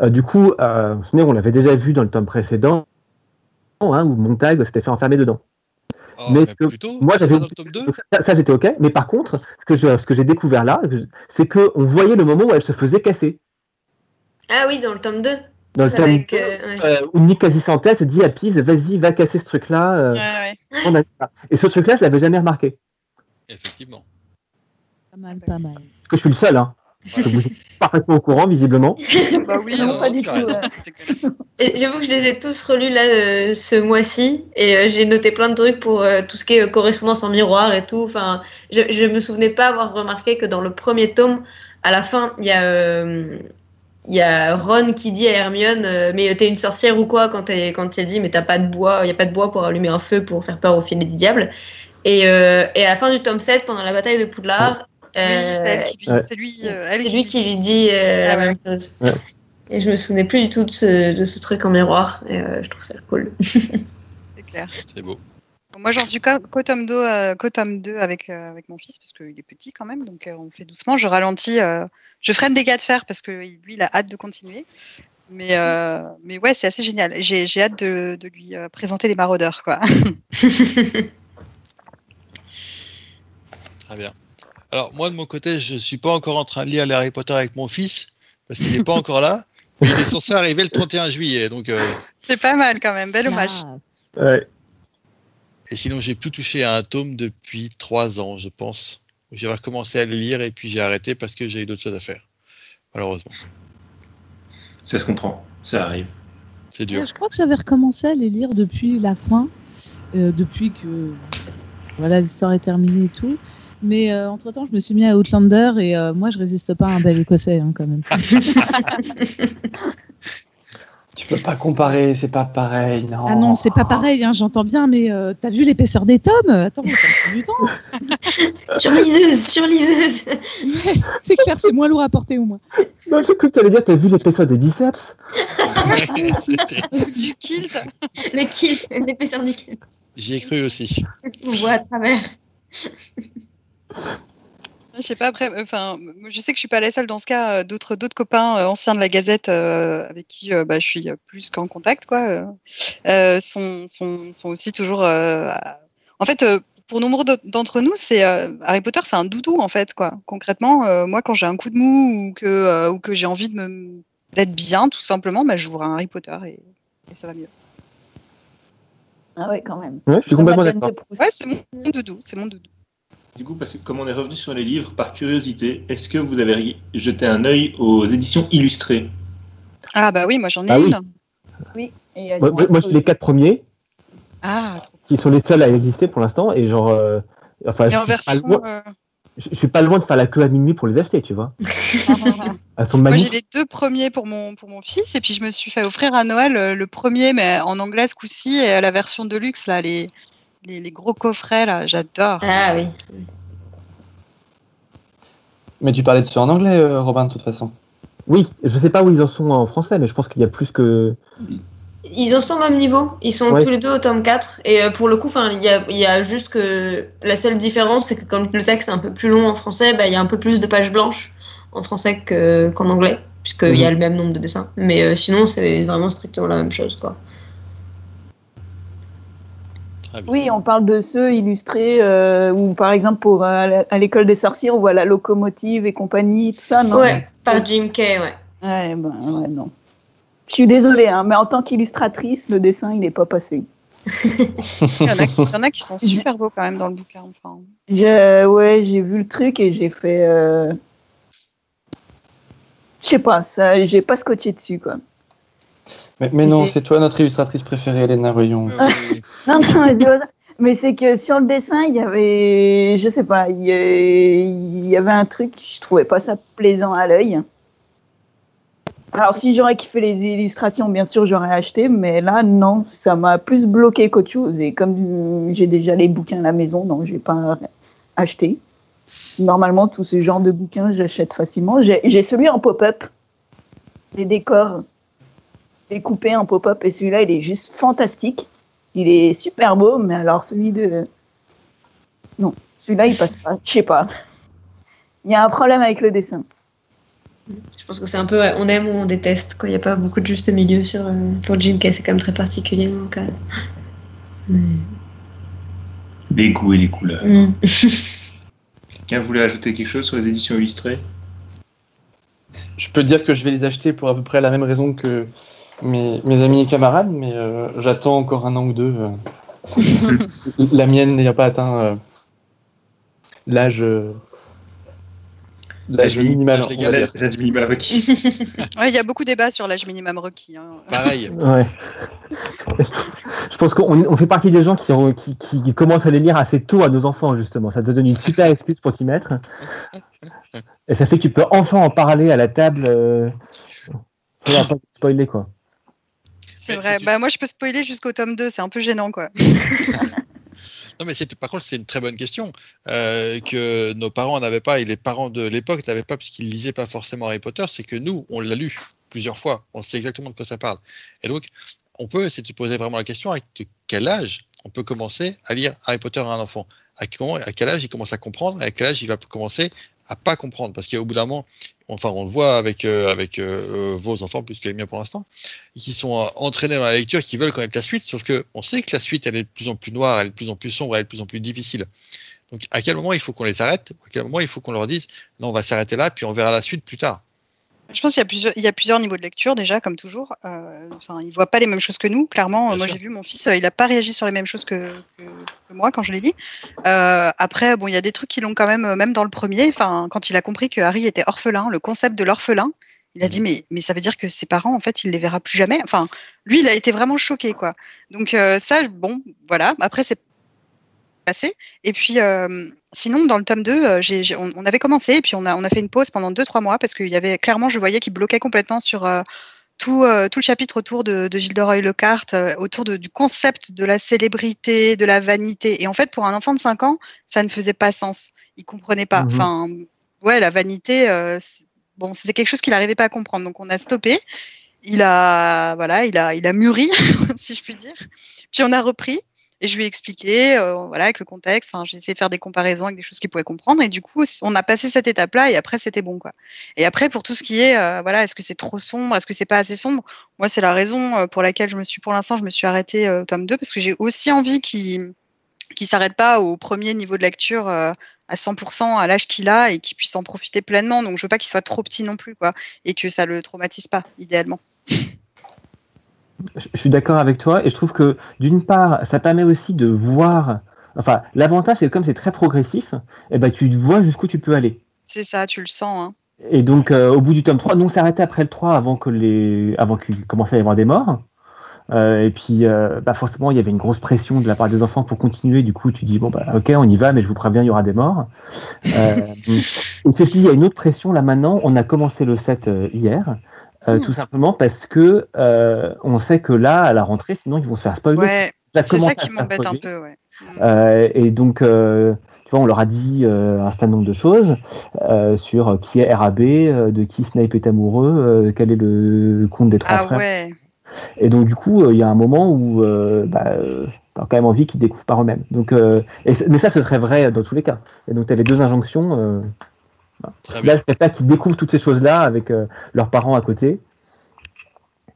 Euh, du coup, euh, vous vous souvenez, on l'avait déjà vu dans le tome précédent, hein, où Montag s'était fait enfermer dedans. Oh, Mais mais ce que- plutôt, moi, j'avais pas dans le tome 2 Donc ça, ça, j'étais ok. Mais par contre, ce que je- ce que j'ai découvert là, c'est que on voyait le moment où elle se faisait casser. Ah oui, dans le tome 2. Dans le Avec, 2, euh, ouais. euh, où Nick Quasi-Santé se dit à Piz, vas-y, va casser ce truc-là. euh, Ouais, ouais. on a ça. Et ce truc-là, je l'avais jamais remarqué. Effectivement. Pas mal, pas mal. Parce que je suis le seul. Hein. Voilà. Vous êtes parfaitement au courant, visiblement. Bah oui, Non, non, pas du tout, ouais. J'avoue que je les ai tous relus là euh, ce mois-ci et euh, j'ai noté plein de trucs pour euh, tout ce qui est euh, correspondance en miroir et tout. Enfin, je, je me souvenais pas avoir remarqué que dans le premier tome, à la fin, il y a euh, il y a Ron qui dit à Hermione euh, mais t'es une sorcière ou quoi quand elle quand elle dit mais t'as pas de bois, il y a pas de bois pour allumer un feu pour faire peur au filet du diable. Et, euh, et à la fin du tome 7, pendant la bataille de Poudlard, Oui, c'est Euh, lui, euh, qui lui dit euh, Ah la ouais. même chose. Ouais. Et je me souvenais plus du tout de ce, de ce truc en miroir. Et euh, je trouve ça cool. C'est clair. C'est beau. Bon, moi, j'en suis qu'au tome 2, euh, qu'au tome 2 avec, euh, avec mon fils, parce qu'il est petit quand même, donc euh, on fait doucement. Je ralentis, euh, je freine des gars de fer, parce que lui, il a hâte de continuer. Mais, euh, mais ouais, c'est assez génial. J'ai j'ai hâte de, de lui euh, présenter les maraudeurs, quoi. Très bien. Alors, moi, de mon côté, je suis pas encore en train de lire les Harry Potter avec mon fils, parce qu'il n'est pas encore là. Mais il est censé arriver le 31 juillet. Donc, euh, C'est pas mal quand même, bel hommage. Ouais. et sinon, j'ai plus touché à un tome depuis trois ans, je pense. J'ai recommencé à le lire et puis j'ai arrêté parce que j'ai eu d'autres choses à faire. Malheureusement. Ça se comprend, ça arrive. C'est dur. Ouais, je crois que j'avais recommencé à les lire depuis la fin, euh, depuis que voilà l'histoire est terminée et tout. Mais entre temps, je me suis mis à Outlander et euh, moi, je résiste pas à un bel écossais hein, quand même. Tu peux pas comparer, c'est pas pareil, non. Ah non, c'est pas pareil, hein, j'entends bien, mais euh, t'as vu l'épaisseur des tomes? Attends, ça du temps. surliseuse, surliseuse. C'est clair, c'est moins lourd à porter au moins. Non, j'ai cru que tu allais dire, t'as vu l'épaisseur des biceps? Du kilt. Le kilt, l'épaisseur du kilt. J'y ai cru aussi. On voit à travers. Je sais pas après. Enfin, je sais que je suis pas la seule dans ce cas. euh, D'autres, d'autres copains euh, anciens de la Gazette euh, avec qui euh, bah, je suis plus qu'en contact, quoi, euh, sont, sont, sont aussi toujours. euh, à- En fait, euh, pour nombre d'entre nous, c'est euh, Harry Potter, c'est un doudou en fait, quoi. Concrètement, euh, moi, quand j'ai un coup de mou ou que euh, ou que j'ai envie de me d'être bien, tout simplement, bah, j'ouvre un Harry Potter et, et ça va mieux. Ah ouais, quand même. Ouais, je suis complètement d'accord. Ouais, c'est mon doudou, c'est mon doudou. Du coup, parce que comme on est revenu sur les livres, par curiosité, est-ce que vous avez jeté un œil aux éditions illustrées Ah bah oui, moi j'en ai Ah oui. une. Et elles Moi, moi, moi, c'est les quatre premiers Ah, qui sont les seuls à exister pour l'instant et genre. euh, enfin, Mais je en suis, pas version. loin, euh, je, je suis pas loin de faire la queue à minuit pour les acheter, tu vois. Elles sont Moi, j'ai les deux premiers pour mon, pour mon fils, et puis je me suis fait offrir à Noël euh, le premier, mais en anglais ce coup-ci, et la version de luxe, là, les, les, les gros coffrets, là, j'adore. Ah oui. Mais tu parlais de ceux en anglais, euh, Robin, de toute façon. Oui, je sais pas où ils en sont en français, mais je pense qu'il y a plus que. Ils en sont au même niveau. Ils sont Ouais. tous les deux au tome 4. Et euh, pour le coup, 'fin, il y a, il y a juste que la seule différence, c'est que quand le texte est un peu plus long en français, bah, il y a un peu plus de pages blanches en français que- qu'en anglais, puisqu'il y a Mhm. le même nombre de dessins. Mais euh, sinon, c'est vraiment strictement la même chose. Quoi. Très bien. Oui, on parle de ceux illustrés euh, où, par exemple, pour, euh, à l'école des sorcières, on voit la locomotive et compagnie, tout ça, non? Ouais, par Jim Kay, ouais. Ouais, ben, ouais, non. Je suis désolée, hein, mais en tant qu'illustratrice, le dessin, il n'est pas passé. Il y, en a, qui- il y en a qui sont super beaux quand même dans le bouquin. Enfin, Je- ouais, j'ai vu le truc et j'ai fait. euh, Je sais pas, ça, j'ai pas scotché dessus, quoi. Mais, mais non, c'est toi notre illustratrice préférée, Elena, voyons. Oui. Non, non, mais c'est que sur le dessin, il y avait, je sais pas, il y avait un truc, je trouvais pas ça plaisant à l'œil. Alors si j'aurais kiffé les illustrations, bien sûr, j'aurais acheté, mais là, non, ça m'a plus bloqué qu'autre chose. Et comme j'ai déjà les bouquins à la maison, donc je vais pas acheter. Normalement, tout ce genre de bouquins, j'achète facilement. J'ai j'ai celui en pop-up, les décors découpés en pop-up, et celui-là, il est juste fantastique. Il est super beau, mais alors celui de. Non, celui-là, il passe pas. Je sais pas. Il y a un problème avec le dessin. Je pense que c'est un peu on aime ou on déteste. quoi. Il n'y a pas beaucoup de juste milieu sur, euh, pour Jim Kay. C'est quand même très particulier. Donc, euh, mais- Les goûts et les couleurs. Mm. Quelqu'un voulait ajouter quelque chose sur les éditions illustrées? Je peux dire que je vais les acheter pour à peu près la même raison que mes, mes amis et camarades, mais euh, j'attends encore un an ou deux. euh, la mienne n'ayant pas atteint euh, l'âge l'âge minimal. l'âge requis. ouais, il y a beaucoup de débats sur l'âge minimum requis. hein. Pareil. Ouais. je pense qu'on on fait partie des gens qui, ont- qui, qui- qui commencent à les lire assez tôt à nos enfants, justement. Ça te donne une super excuse pour t'y mettre. Et ça fait que tu peux enfin en parler à la table. Euh... Ça va pas te spoiler, quoi. C'est vrai. Bah, moi, je peux spoiler jusqu'au tome 2, c'est un peu gênant, quoi. Non, mais par contre, c'est une très bonne question euh, que nos parents n'avaient pas et les parents de l'époque n'avaient pas parce qu'ils lisaient pas forcément Harry Potter. C'est que nous, on l'a lu plusieurs fois. On sait exactement de quoi ça parle. Et donc, on peut essayer de se poser vraiment la question à quel âge on peut commencer à lire Harry Potter à un enfant? À, à quel âge il commence à comprendre, à quel âge il va commencer à pas comprendre? Parce qu'au bout d'un moment, enfin on le voit avec euh, avec euh, vos enfants plus que les miens pour l'instant, qui sont euh, entraînés dans la lecture, qui veulent connaître la suite, sauf que on sait que la suite elle est de plus en plus noire, elle est de plus en plus sombre, elle est de plus en plus difficile. Donc à quel moment il faut qu'on les arrête, à quel moment il faut qu'on leur dise non on va s'arrêter là puis on verra la suite plus tard? Je pense qu'il y, a plusieurs, il y a plusieurs niveaux de lecture déjà, comme toujours. Euh, enfin, ils voient pas les mêmes choses que nous. Clairement, Bien moi j'ai vu mon fils, euh, il n'a pas réagi sur les mêmes choses que, que, que moi quand je l'ai dit. Euh, après, bon, il y a des trucs qui l'ont quand même, euh, même dans le premier. Enfin, quand il a compris que Harry était orphelin, le concept de l'orphelin, il a dit mais mais ça veut dire que ses parents en fait il les verra plus jamais. Enfin, lui il a été vraiment choqué quoi. Donc euh, ça, bon, voilà. Après c'est passé. Et puis, euh, sinon, dans le tome 2, euh, on, on avait commencé et puis on a, on a fait une pause pendant 2-3 mois parce qu'il y avait clairement, je voyais qu'il bloquait complètement sur euh, tout, euh, tout le chapitre autour de, de Gilderoy Lockhart, autour de- du concept de la célébrité, de la vanité. Et en fait, pour un enfant de 5 ans, ça ne faisait pas sens. Il comprenait pas. Mhm. Enfin, ouais, la vanité, bon, c'était quelque chose qu'il n'arrivait pas à comprendre. Donc, on a stoppé. Il a, voilà, il a, il a mûri, si je puis dire. Puis on a repris. Et je lui ai expliqué, euh, voilà, avec le contexte. Enfin, j'ai essayé de faire des comparaisons avec des choses qu'il pouvait comprendre. Et du coup, on a passé cette étape-là. Et après, c'était bon, quoi. Et après, pour tout ce qui est, euh, voilà, est-ce que c'est trop sombre, est-ce que c'est pas assez sombre? Moi, c'est la raison euh, pour laquelle je me suis, pour l'instant, je me suis arrêtée euh, au tome 2 parce que j'ai aussi envie qu'il qu'il s'arrête pas au premier niveau de lecture euh, à 100% à l'âge qu'il a et qu'il puisse en profiter pleinement. Donc, je veux pas qu'il soit trop petit non plus, quoi, et que ça le traumatise pas, idéalement. Je suis d'accord avec toi et je trouve que d'une part, ça permet aussi de voir. Enfin, l'avantage, c'est que comme c'est très progressif, eh ben, tu vois jusqu'où tu peux aller. C'est ça, tu le sens. Hein. Et donc, euh, au bout du tome 3, nous on s'est arrêté après le 3 avant que les, avant qu'il commençait à y avoir des morts. Euh, et puis, euh, bah forcément, il y avait une grosse pression de la part des enfants pour continuer. Du coup, tu dis bon bah ok, on y va, mais je vous préviens, il y aura des morts. Euh, et ceci il y a une autre pression là maintenant. On a commencé le set euh, hier, euh, Mm. tout simplement parce que euh, on sait que là, à la rentrée, sinon ils vont se faire spoiler. Ouais, c'est ça qui m'embête un peu, ouais. Mm. Euh, et donc, euh, tu vois, on leur a dit euh, un certain nombre de choses euh, sur qui est RAB, euh, de qui Snape est amoureux, euh, quel est le compte des trois Ah frères. ouais. Et donc, du coup, il y a un moment où euh, bah, euh, t'as quand même envie qu'ils découvrent par eux-mêmes. Donc, euh, et mais ça, ce serait vrai dans tous les cas. Et donc, tu as les deux injonctions. Très bien. là, c'est ça qui découvrent toutes ces choses-là avec euh, leurs parents à côté.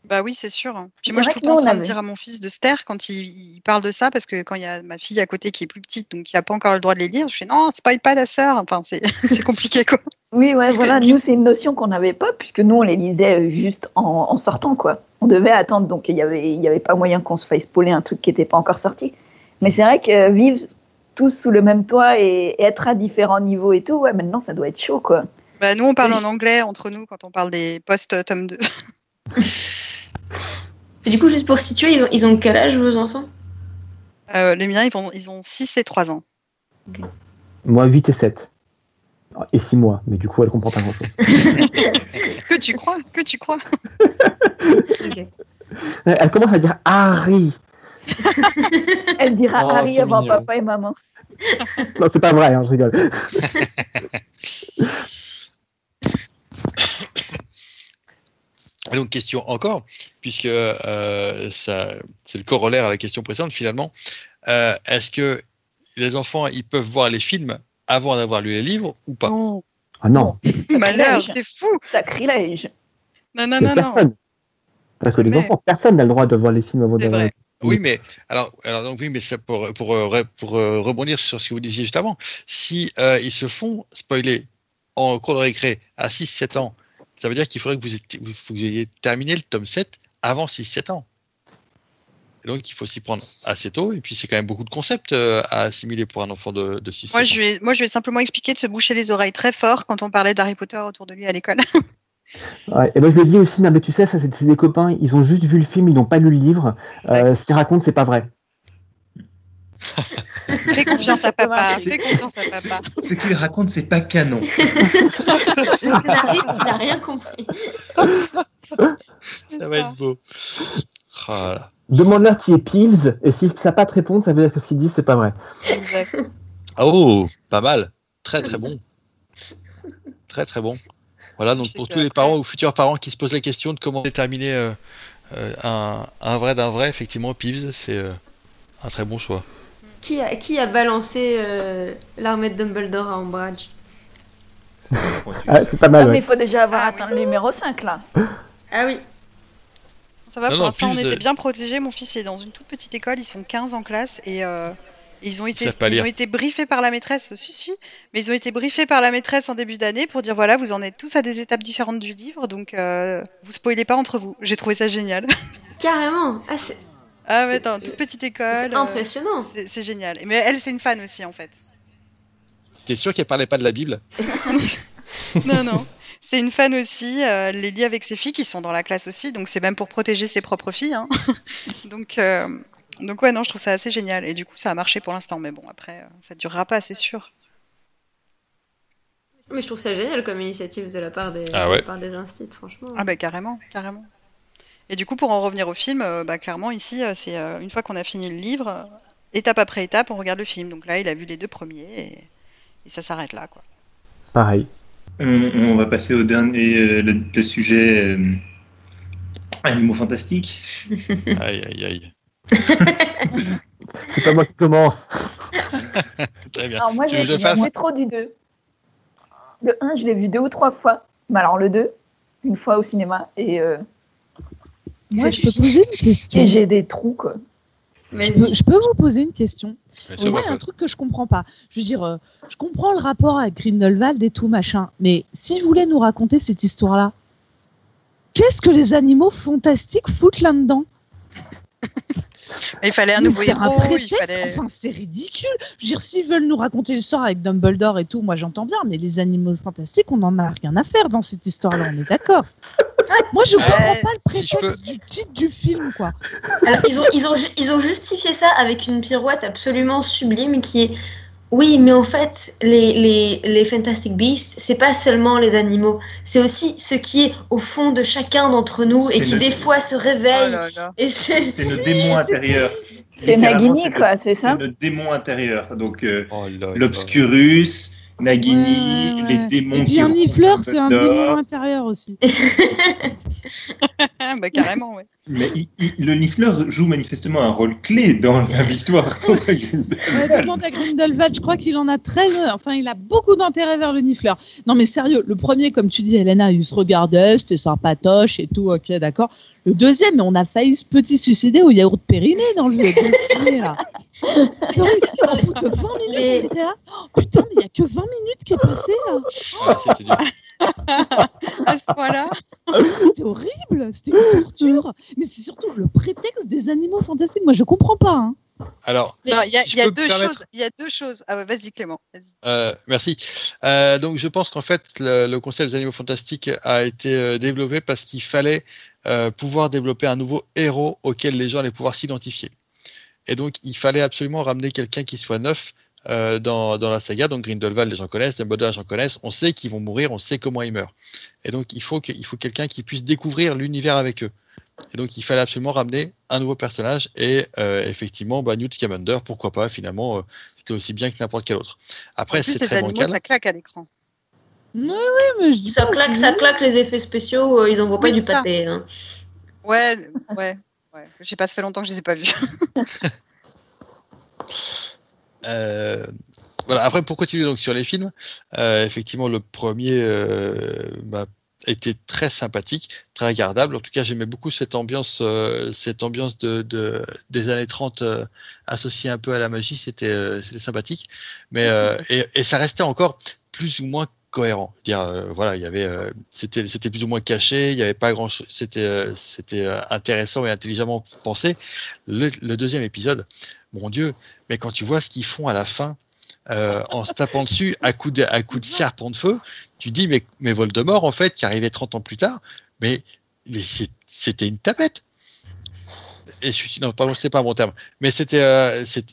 Bah oui, c'est sûr. Puis C'est moi, je suis tout que le temps en train de dire à mon fils de se taire quand il, il parle de ça, parce que quand il y a ma fille à côté qui est plus petite, donc qui n'a pas encore le droit de les lire, je fais non, spoil pas ta sœur. Enfin, c'est compliqué, quoi. Oui, ouais, Parce que voilà, du- nous, c'est une notion qu'on n'avait pas, puisque nous, on les lisait euh, juste en, en sortant, quoi. On devait attendre, donc il n'y avait, il y avait pas moyen qu'on se fasse spoiler un truc qui n'était pas encore sorti. Mais c'est vrai que euh, vivre tous sous le même toit et, et être à différents niveaux et tout, ouais, maintenant, ça doit être chaud, quoi. Bah, nous, on parle en anglais entre nous quand on parle des post-tome 2. Et du coup, juste pour situer, ils ont, ils ont quel âge vos enfants? Euh, les miens, ils, vont, ils ont 6 et 3 ans. Moi, 8 et 7. Et 6 mois. Mais du coup, elle comprend pas grand-chose. Que tu crois Que tu crois. Elle commence à dire Harry. Elle dira Oh, Harry avant mignon. papa et maman. Non, c'est pas vrai, hein, je rigole. Et donc, question encore, puisque euh, ça, c'est le corollaire à la question précédente finalement. Euh, Est-ce que les enfants ils peuvent voir les films avant d'avoir lu les livres ou pas? Non, Ah non, malheur, Sacrilège. t'es fou Sacrilège. Non, non, non, non. personne. Parce que les Mais- enfants, personne n'a le droit de voir les films avant d'avoir. Oui, mais alors, alors donc oui, mais c'est pour pour euh, pour euh, rebondir sur ce que vous disiez juste avant. Si euh, ils se font spoiler en cours de récré à 6-7 ans, ça veut dire qu'il faudrait que vous, ayez- vous- faut que vous ayez terminé le tome 7 avant 6-7 ans. Et donc il faut s'y prendre assez tôt. Et puis c'est quand même beaucoup de concepts euh, à assimiler pour un enfant de, de 6 Moi ans. je, moi, je ai simplement expliqué de se boucher les oreilles très fort quand on parlait d'Harry Potter autour de lui à l'école. Ouais, et moi je le dis aussi, non mais tu sais, ça c'est des copains, ils ont juste vu le film, ils n'ont pas lu le livre. Euh, ce qu'ils racontent, c'est pas vrai. Fais confiance à papa. C'est- Fais confiance à papa. Ce qu'il raconte, c'est pas canon. Le scénariste, il a rien compris. Ça va ça. être beau. Oh là. Demande-leur qui est Peeves, et si ça pas te répondre, ça veut dire que ce qu'ils disent, c'est pas vrai. Exact. Oh, pas mal. Très très bon. Très très bon. Voilà, donc pour tous les après- parents ou futurs parents qui se posent la question de comment déterminer euh, euh, un, un vrai d'un vrai, effectivement, Peeves, c'est euh, un très bon choix. Qui a, qui a balancé euh, l'armée de Dumbledore à Umbridge Ah, c'est pas Ah, mal, mais ouais. il faut déjà avoir Ah, atteint oui. le numéro 5 là. Ah oui. Ça va, Non, pour l'instant, on était bien protégés. Mon fils est dans une toute petite école, ils sont 15 en classe et euh, ils, ont été, ils ont été briefés par la maîtresse. Si, si, mais ils ont été briefés par la maîtresse en début d'année pour dire voilà, vous en êtes tous à des étapes différentes du livre, donc euh, vous spoilez pas entre vous. J'ai trouvé ça génial. Carrément. Ah, c'est Ah, mais attends, toute petite école. c'est euh, impressionnant. c'est c'est génial. Mais elle, c'est une fan aussi en fait. T'es sûr qu'elle parlait pas de la Bible? Non, non. C'est une fan aussi. euh, elle les lit avec ses filles qui sont dans la classe aussi, donc c'est même pour protéger ses propres filles. hein. donc, euh, donc ouais, non, je trouve ça assez génial. Et du coup, ça a marché pour l'instant, mais bon, après, euh, ça durera pas, c'est sûr. Mais je trouve ça génial comme initiative de la part des, Ah ouais. de la part des instituts, franchement. Ah bah carrément, carrément. Et du coup, pour en revenir au film, euh, bah clairement ici, euh, c'est une fois qu'on a fini le livre, étape après étape, on regarde le film. Donc là, il a vu les deux premiers et, et ça s'arrête là, quoi. Pareil. On, on va passer au dernier euh, le, le sujet euh, animaux fantastiques. Aïe, aïe, aïe. C'est pas moi qui commence. Très bien. Alors moi, j'ai je trop du 2. Le 1, je l'ai vu deux ou trois fois. Mais alors le 2, une fois au cinéma. Et, euh, Moi, je peux poser une question. et j'ai des trous, quoi. Je peux, je peux vous poser une question Moi, bon, il y a un truc que je comprends pas. Je veux dire, euh, je comprends le rapport avec Grindelwald et tout machin, mais s'il voulait nous raconter cette histoire-là, qu'est-ce que les animaux fantastiques foutent là-dedans? Mais il fallait un nouveau C'est un héros, il prétexte, fallait. enfin c'est ridicule. Je veux dire, s'ils veulent nous raconter l'histoire avec Dumbledore et tout, moi j'entends bien, mais les animaux fantastiques, on en a rien à faire dans cette histoire-là, on est d'accord. Moi je comprends Euh, pas le si prétexte du titre du film, quoi. Alors, ils ont, ils, ont, ils ont justifié ça avec une pirouette absolument sublime qui est oui, mais en fait, les, les, les Fantastic Beasts, c'est pas seulement les animaux, c'est aussi ce qui est au fond de chacun d'entre nous et qui le- des fois se Oh réveille. et c'est le démon intérieur. C'est Nagini, quoi, c'est ça C'est le démon intérieur. Donc euh, Oh l'obscurus, Nagini, Ouais, ouais, les démons. Et puis qui un rentrent nifleur, dans c'est un démon intérieur aussi. bah carrément, ouais. Mais il- il- le Nifleur joue manifestement un rôle clé dans la victoire contre Grindelwald. Ouais, Grindelwald, je crois qu'il en a très, enfin, il a beaucoup d'intérêt vers le nifleur. Non, mais sérieux, le premier, comme tu dis, Elena, il se regardait, c'était sympatoche et tout, ok, d'accord. Le deuxième, on a failli se petit suicider au yaourt périmé dans le, dans le ciné, là. C'est vrai, au bout de 20 minutes, Les- là. Oh, putain, mais il n'y a que 20 minutes qui est passé, là. Ouais, dur. À ce point-là. C'était horrible, c'était une torture. Mais c'est surtout le prétexte des animaux fantastiques. Moi, je comprends pas, hein. Alors, il y a, si y deux permettre- choses. Il y a deux choses. Ah ouais, vas-y Clément. Euh, merci. Euh, donc je pense qu'en fait le, le concept des animaux fantastiques a été euh, développé parce qu'il fallait euh, pouvoir développer un nouveau héros auquel les gens allaient pouvoir s'identifier. Et donc il fallait absolument ramener quelqu'un qui soit neuf euh, dans, dans la saga. Donc Grindelwald, les gens connaissent, Dumbledore, les gens connaissent. On sait qu'ils vont mourir, on sait comment ils meurent. Et donc il faut que- il faut quelqu'un qui puisse découvrir l'univers avec eux. Et donc il fallait absolument ramener un nouveau personnage et euh, effectivement bah, Newt Scamander, pourquoi pas finalement, euh, c'était aussi bien que n'importe quel autre. Après En plus, c'est ces très animaux, bancal. ça claque à l'écran. Oui, oui, mais je dis Ça pas, claque, ça claque les effets spéciaux, euh, ils envoient pas Oui, du pâté. hein. Ouais, ouais, ouais. Je sais pas, ça fait longtemps que je les ai pas vus. Euh, voilà. Après, pour continuer donc sur les films, euh, effectivement, le premier euh, m'a été très sympathique, très regardable. En tout cas, j'aimais beaucoup cette ambiance, euh, cette ambiance de, de- des années 30 euh, associée un peu à la magie. C'était, sympathique. Mais et, et ça restait encore plus ou moins cohérent. Dire, euh, voilà, il y avait, euh, c'était, c'était plus ou moins caché. Il y avait pas grand chose. C'était, euh, c'était intéressant et intelligemment pensé. Le, deuxième épisode, mon Dieu, mais quand tu vois ce qu'ils font à la fin, en se tapant dessus à coups de, à coups de serpent de feu, tu dis, mais, mais Voldemort, en fait, qui arrivait 30 ans plus tard, mais, c'était une tapette. Et je non, pardon, c'était pas un bon terme. Mais c'était,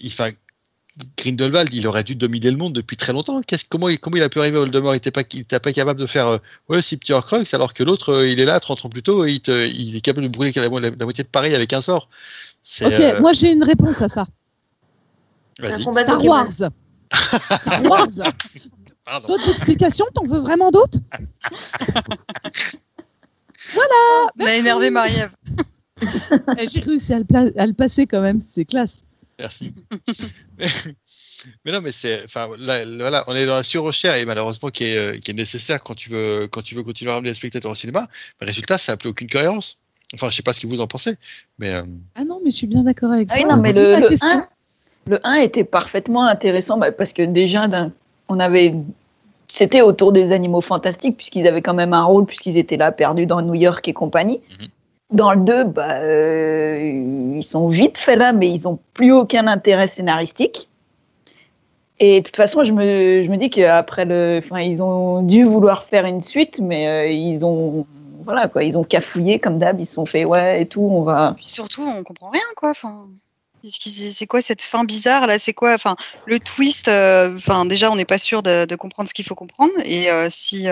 enfin, Grindelwald, il aurait dû dominer le monde depuis très longtemps. Qu'est-ce, comment, il, comment il a pu arriver à Voldemort? Il était pas, capable de faire, euh, ouais, six petits Horcruxes, alors que l'autre, euh, il est là 30 ans plus tôt et il, te- il est capable de brûler la, la- la moitié de Paris avec un sort. C'est, Ok, euh, moi j'ai une réponse à ça. C'est un combat Star. Wars. Star Wars. Pardon. D'autres explications? T'en veux vraiment d'autres? Voilà On a énervé Marie-Ève. Eh, J'ai réussi à le, pla- à le passer quand même, c'est classe. Merci. mais, mais non, mais c'est, enfin, là, là, voilà, on est dans la surenchère et malheureusement qui est, euh, qui est nécessaire quand tu veux, quand tu veux continuer à ramener les spectateurs au cinéma. Mais résultat, ça n'a plus aucune cohérence. Enfin, je sais pas ce que vous en pensez, mais euh, Ah non, mais je suis bien d'accord avec Ah toi. oui, non, mais le, le question. 1, le 1 était parfaitement intéressant bah, parce que déjà, on avait. C'était autour des animaux fantastiques, puisqu'ils avaient quand même un rôle, puisqu'ils étaient là, perdus dans New York et compagnie. Mhm. Dans le 2, bah, euh, ils sont vite faits là, mais ils n'ont plus aucun intérêt scénaristique. Et de toute façon, je me, je me dis qu'après le. Enfin, ils ont dû vouloir faire une suite, mais euh, ils ont. Voilà, quoi. Ils ont cafouillé comme d'hab, ils se sont fait, ouais, et tout, on va. Puis surtout, on comprend rien, quoi. Enfin, c'est quoi cette fin bizarre là? C'est quoi Enfin, le twist. euh, Enfin, déjà, on n'est pas sûr de, comprendre ce qu'il faut comprendre. Et si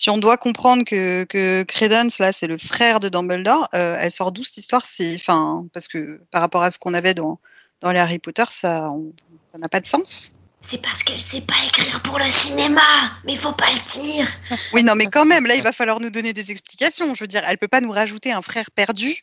si on doit comprendre que que Credence là, c'est le frère de Dumbledore, euh, elle sort d'où cette histoire C'est enfin parce que par rapport à ce qu'on avait dans dans les Harry Potter, ça n'a pas de sens. C'est parce qu'elle sait pas écrire pour le cinéma, mais faut pas le dire. Oui, non, mais quand même, là, il va falloir nous donner des explications. Je veux dire, elle peut pas nous rajouter un frère perdu.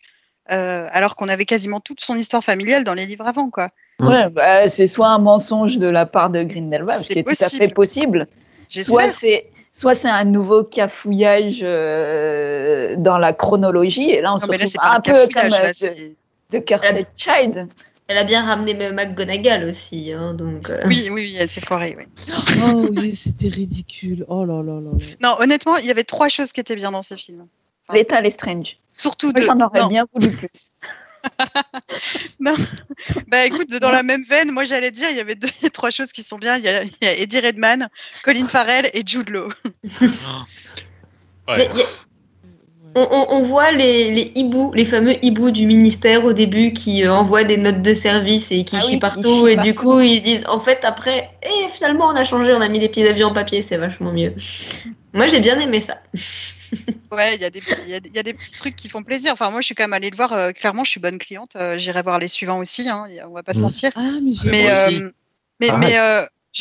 euh, alors qu'on avait quasiment toute son histoire familiale dans les livres avant, quoi. Ouais, bah, c'est soit un mensonge de la part de Grindelwald, ce C'est qui est tout à possible. fait possible, soit c'est soit c'est un nouveau cafouillage euh, dans la chronologie, et là on se Non, mais là, retrouve c'est pas un peu comme là, euh, de, de Cursed Child. Elle a bien ramené même McGonagall aussi, hein, donc. euh, Oui, oui, oui, elle s'est foirée, oui. Oh oui, c'était ridicule. Oh là là là là. Non, honnêtement, il y avait trois choses qui étaient bien dans ces films. L'état est strange. Surtout Moi, deux. j'en aurais Non. bien voulu plus. Bah écoute, dans la même veine, moi j'allais dire, il y avait deux, trois choses qui sont bien. Il y a, il y a Eddie Redmayne, Colin Farrell et Jude Law. ouais. on, on- on voit les, les hiboux, les fameux hiboux du ministère au début qui euh, envoient des notes de service et qui Ah chient partout. chient et du coup, ils disent en fait, après, et finalement, on a changé, on a mis des petits avions en papier, c'est vachement mieux. Moi, j'ai bien aimé ça. Ouais, il y, a des petits- il y, a des- il y a des petits trucs qui font plaisir. Enfin, moi je suis quand même allée le voir. euh, clairement, je suis bonne cliente. euh, J'irai voir les suivants aussi. Hein, on va pas se Mm. mentir. Ah, mais. Mais, euh, mais, Ah. mais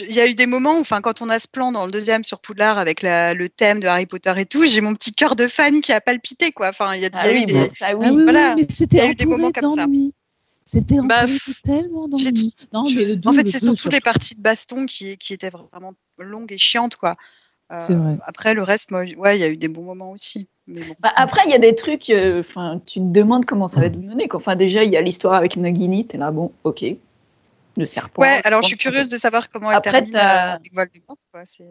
il y a eu des moments où, enfin, quand on a ce plan dans le deuxième sur Poudlard avec la- le thème de Harry Potter et tout, j'ai mon petit cœur de fan qui a palpité, quoi. Enfin, il y a, y eu des. Ah oui, Voilà. oui, y a eu des moments comme ça. C'était Bah, tellement d'ennui. Non, mais le en fait, c'est surtout. les parties de baston qui, qui étaient vraiment longues et chiantes, quoi. Euh. Après, le reste, moi, ouais, il y a eu des bons moments aussi. Mais bon. Bah, après, il y a des trucs, euh, enfin, tu te demandes comment ça va être mené. Enfin, déjà, il y a l'histoire avec Nagini, t'es là, bon, ok. Le serpent. ouais, alors je suis curieuse de savoir comment elle Après, termine avec. C'est-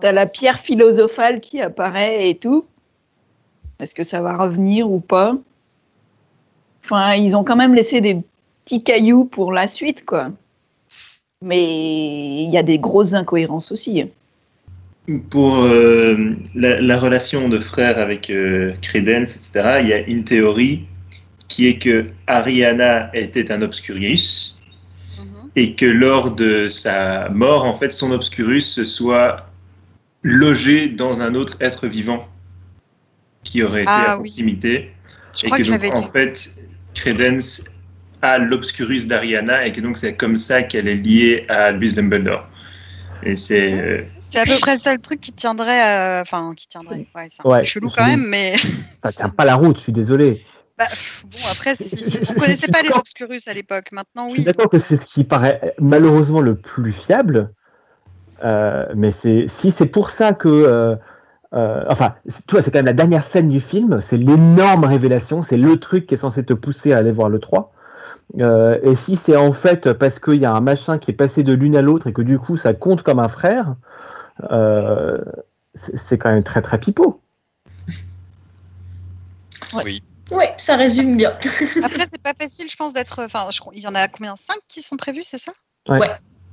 T'as la pierre philosophale qui apparaît et tout. Est-ce que ça va revenir ou pas? Enfin, ils ont quand même laissé des petits cailloux pour la suite, quoi. Mais il y a des grosses incohérences aussi. Pour euh, la, la relation de frère avec euh, Credence, etc., il y a une théorie qui est que Ariana était un Obscurus Mhm. et que lors de sa mort, en fait, son Obscurus soit logé dans un autre être vivant qui aurait été Ah à oui. proximité. Je et crois que donc, en fait, Credence a l'Obscurus d'Ariana et que donc c'est comme ça qu'elle est liée à Albus Dumbledore. Et c'est euh, C'est à peu près le seul truc qui tiendrait, à- enfin, qui tiendrait. Ouais, c'est un Ouais, peu chelou quand même, mais Ça tient pas la route, je suis désolé. bah, bon, après, si... on connaissait pas les Obscurus à l'époque. Maintenant, Je suis oui. d'accord que c'est ce qui paraît euh, malheureusement le plus fiable, euh, mais c'est si c'est pour ça que, euh, euh, enfin, tu vois, c'est quand même la dernière scène du film, c'est l'énorme révélation, c'est le truc qui est censé te pousser à aller voir le 3. Euh, et si c'est en fait parce qu'il y a un machin qui est passé de l'une à l'autre et que du coup ça compte comme un frère, euh, c'est quand même très très pipeau. Oui. Ouais, ça résume bien. Après, c'est pas facile, je pense, d'être. Enfin, je crois- il y en a combien? Cinq qui sont prévus, c'est ça? Ouais.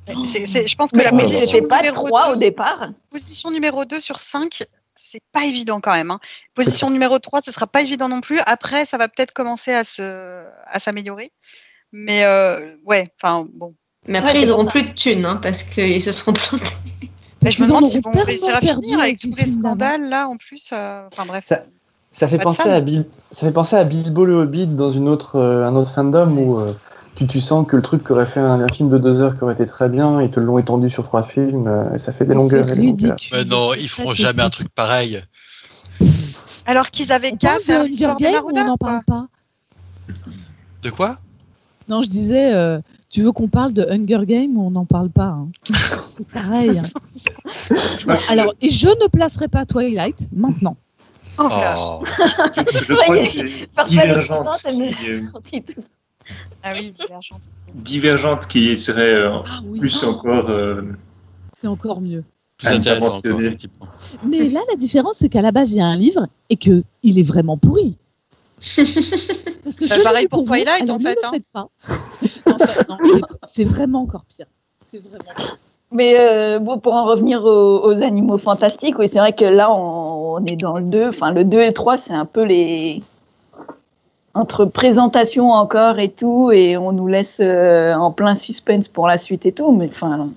Je pense que Mais, la position c'était pas numéro trois au 2 départ. position numéro 2 sur 5, c'est pas évident quand même. hein. Position numéro 3, ce sera pas évident non plus. Après, ça va peut-être commencer à se à s'améliorer. Mais euh, ouais, enfin bon. Mais après, Ouais, ils auront ça. plus de thunes hein, parce qu'ils se seront plantés. Mais je me demande s'ils vont réussir à finir avec tous les scandales là en plus. euh, Enfin bref. Ça- Ça fait, penser à Bil- ça fait penser à Bilbo le Hobbit dans une autre, euh, un autre fandom où euh, tu, tu sens que le truc qu'aurait fait un, un film de deux heures qui aurait été très bien, ils te l'ont étendu sur trois films, euh, ça fait des longueurs. C'est et des longueurs. ridicule. Mais non, ils feront jamais un truc pareil. Alors qu'ils avaient qu'à de faire Hunger l'histoire Games ou on n'en parle pas De quoi? Non, je disais, euh, tu veux qu'on parle de Hunger Games ou on n'en parle pas hein? C'est pareil. hein. Bon, alors, et je ne placerai pas Twilight maintenant. Oh. Oh. Je, je crois que c'est Divergente qui, euh, Ah oui, divergente. aussi. Divergente qui serait euh, Ah oui, plus oh, encore. euh, c'est encore mieux. Ah, encore. Mais là, la différence, c'est qu'à la base, il y a un livre et que il est vraiment pourri. Parce que Bah, je pareil pour vous, Twilight, alors en ne fait, le hein. faites pas. C'est vraiment encore pire. C'est vraiment pire. Mais euh, bon, pour en revenir aux, aux animaux fantastiques, oui, c'est vrai que là, on, on est dans le 2. Enfin, le 2 et le 3, c'est un peu les. Entre présentation encore et tout, et on nous laisse euh, en plein suspense pour la suite et tout, mais enfin.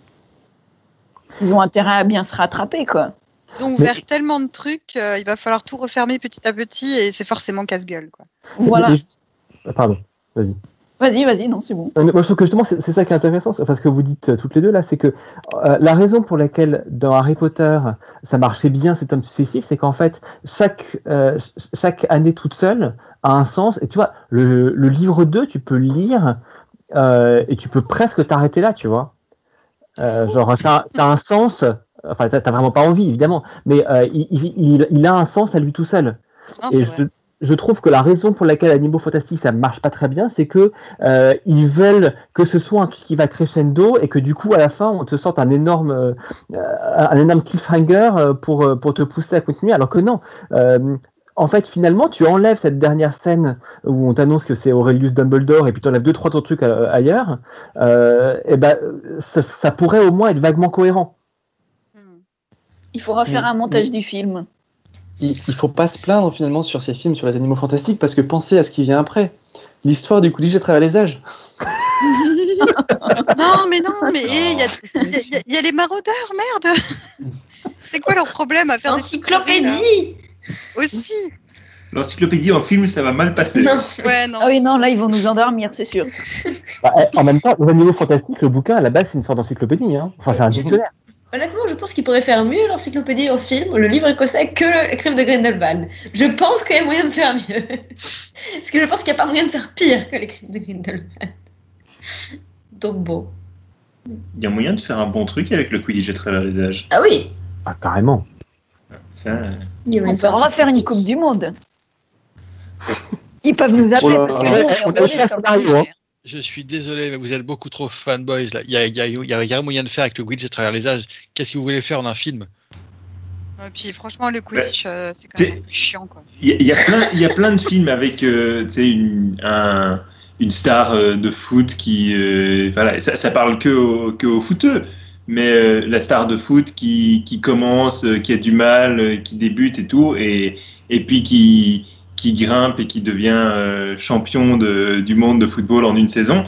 Ils ont intérêt à bien se rattraper, quoi. Ils ont ouvert tellement de trucs, euh, il va falloir tout refermer petit à petit et c'est forcément casse-gueule. quoi. Voilà. Mais- Pardon, vas-y. Vas-y, vas-y, non, c'est bon. Euh, Moi, je trouve que justement, c'est ça qui est intéressant, enfin, ce que vous dites euh, toutes les deux là, c'est que euh, la raison pour laquelle dans Harry Potter ça marchait bien cet homme successif, c'est qu'en fait chaque euh, ch- chaque année toute seule a un sens. Et tu vois, le, le livre 2, tu peux lire euh, et tu peux presque t'arrêter là, tu vois. Euh, genre, ça, ça a un sens. Enfin, t'as vraiment pas envie, évidemment, mais euh, il, il, il- a un sens à lui tout seul. Non, Et je, je trouve que la raison pour laquelle Animaux Fantastiques ça marche pas très bien, c'est que ils veulent que ce soit un truc qui va crescendo et que du coup à la fin on te sorte un énorme un énorme cliffhanger pour pour te pousser à continuer. Alors que non. En fait, finalement, tu enlèves cette dernière scène où on t'annonce que c'est Aurelius Dumbledore et puis tu enlèves deux, trois autres trucs euh, ailleurs, euh, et ben, ça, ça pourrait au moins être vaguement cohérent. Hmm. Il faudra faire Oui, un montage oui. du film. Il, il faut pas se plaindre finalement sur ces films sur les animaux fantastiques parce que pensez à ce qui vient après. L'histoire du Quidditch à travers les âges. Non, mais non, mais eh, il y, a, y y les maraudeurs, merde C'est quoi leur problème à faire des Aussi L'encyclopédie en film, ça va mal passer. Non. Ouais, non. Ah oui, c'est non, sûr. là, ils vont nous endormir, c'est sûr. Bah, eh, en même temps, les animaux fantastiques, le bouquin à la base c'est une sorte d'encyclopédie. Hein. Enfin, c'est un dictionnaire. Honnêtement, je pense qu'il pourrait faire mieux l'encyclopédie en film, le livre écossais, que le, le crime de Grindelwald. Je pense qu'il y a moyen de faire mieux. Parce que je pense qu'il n'y a pas moyen de faire pire que les crimes de Grindelwald. Donc bon. Il y a moyen de faire un bon truc avec le Quidditch à travers les âges. Ah oui, Ah, carrément. Ça, euh, On de faire une. Coupe du Monde. Ils peuvent nous appeler Oh là parce que Ouais, on a scénario, hein. Je suis désolé, mais vous êtes beaucoup trop fanboys. Là. Il y a, il y a- il y a rien moyen de faire avec le Quidditch à travers les âges. Qu'est-ce que vous voulez faire en un film? Et puis franchement, le Quidditch, euh, c'est quand même un peu chiant, quoi. Il y, a- il y a plein, il y a plein de films avec euh, tu sais, une, un- une star euh, de foot qui. euh, voilà, ça, ça parle que, au- que aux footeux. Mais euh, la star de foot qui, qui commence, euh, qui a du mal, euh, qui débute et tout, et, et puis qui, qui grimpe et qui devient euh, champion de, du monde de football en une saison.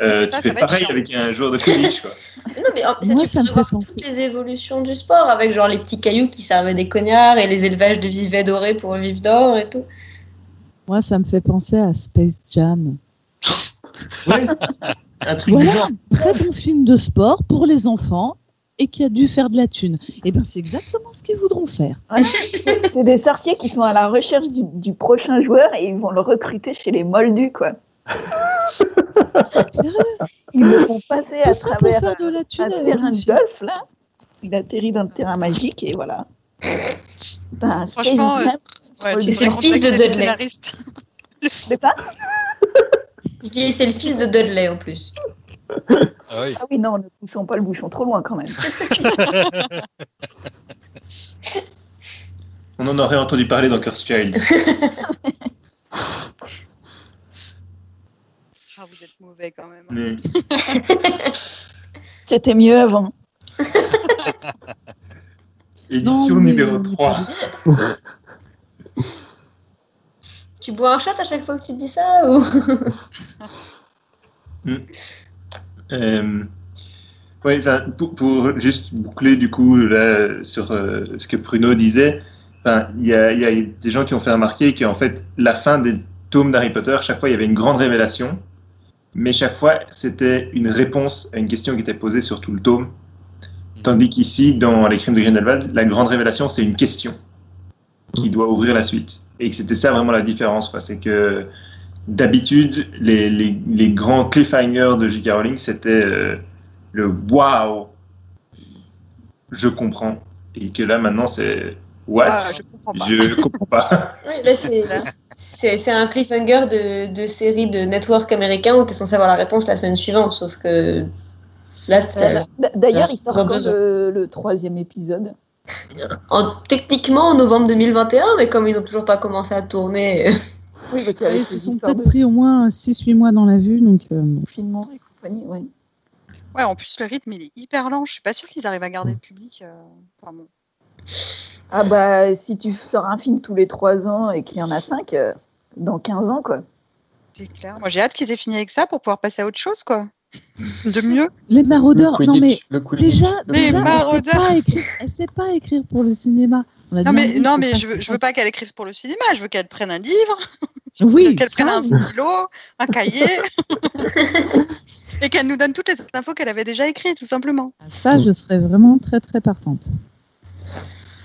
Euh, Ça, tu fais pareil avec un joueur de Quidditch. Non, mais en- ça, Moi, tu ça me fait voir penser. toutes les évolutions du sport avec genre les petits cailloux qui servaient des cognards et les élevages de vivets dorés pour vivre d'or et tout. Moi, ça me fait penser à Space Jam. Ouais, c'est un truc Voilà, genre. très bon film de sport pour les enfants et qui a dû faire de la thune. Et ben, c'est exactement ce qu'ils voudront faire. Ouais, c'est des sorciers qui sont à la recherche du, du prochain joueur et ils vont le recruter chez les Moldus, quoi. Sérieux, Ils le font passer à ça pour travers faire de la un thune avec terrain un de film. golf, là. Il atterrit dans le terrain magique et voilà. Putain, Franchement, Ouais, tu c'est le fils de Dudley. scénaristes. c'est ça Je dis c'est le fils de Dudley en plus. Ah oui. Ah oui, non, ne poussons pas le bouchon trop loin quand même. On en aurait entendu parler dans Curse Child. Ah, vous êtes mauvais quand même. C'était mieux avant. Édition Non, mais numéro on est 3. Tu bois un shot à chaque fois que tu te dis ça ou? Euh, ouais, enfin, pour, pour juste boucler du coup là sur euh, ce que Pruno disait, il y, a, il y a des gens qui ont fait remarquer qu'en fait, la fin des tomes d'Harry Potter, chaque fois, il y avait une grande révélation, mais chaque fois, c'était une réponse à une question qui était posée sur tout le tome. Tandis qu'ici, dans Les Crimes de Grindelwald, la grande révélation, c'est une question qui doit ouvrir la suite. Et que c'était ça vraiment la différence. C'est que d'habitude, les, les, les grands cliffhangers de J.K. Rowling, c'était euh, le waouh, je comprends. Et que là, maintenant, c'est what? Ah, je comprends pas. Je comprends pas. Oui, là, c'est- un cliffhanger de, de série de network américain où tu es censé avoir la réponse la semaine suivante, sauf que là, c'est Euh, D'ailleurs, il sort quand le, le troisième épisode? En, techniquement en novembre 2021, mais comme ils ont toujours pas commencé à tourner, Oui, parce Ils qu'avec se sont peut-être pris au moins 6-8 mois dans la vue, donc euh, confinement et compagnie, ouais. Ouais, en plus, le rythme, il est hyper lent. Je suis pas sûre qu'ils arrivent à garder le public. euh, enfin, bon. Ah bah, si tu sors un film tous les trois ans et qu'il y en a cinq, euh, dans 15 ans, quoi. C'est clair. Moi, j'ai hâte qu'ils aient fini avec ça pour pouvoir passer à autre chose, quoi. De mieux. Les maraudeurs, Le non mais le déjà, le Les déjà elle, sait maraudeurs. pas écrire, elle sait pas écrire pour le cinéma. On a Non, mais, non, mais je veux, je veux pas qu'elle écrive pour le cinéma. Je veux qu'elle prenne un livre, Oui, qu'elle prenne un stylo, un cahier. et qu'elle nous donne toutes les infos qu'elle avait déjà écrites, tout simplement. ça, je serais vraiment très très partante.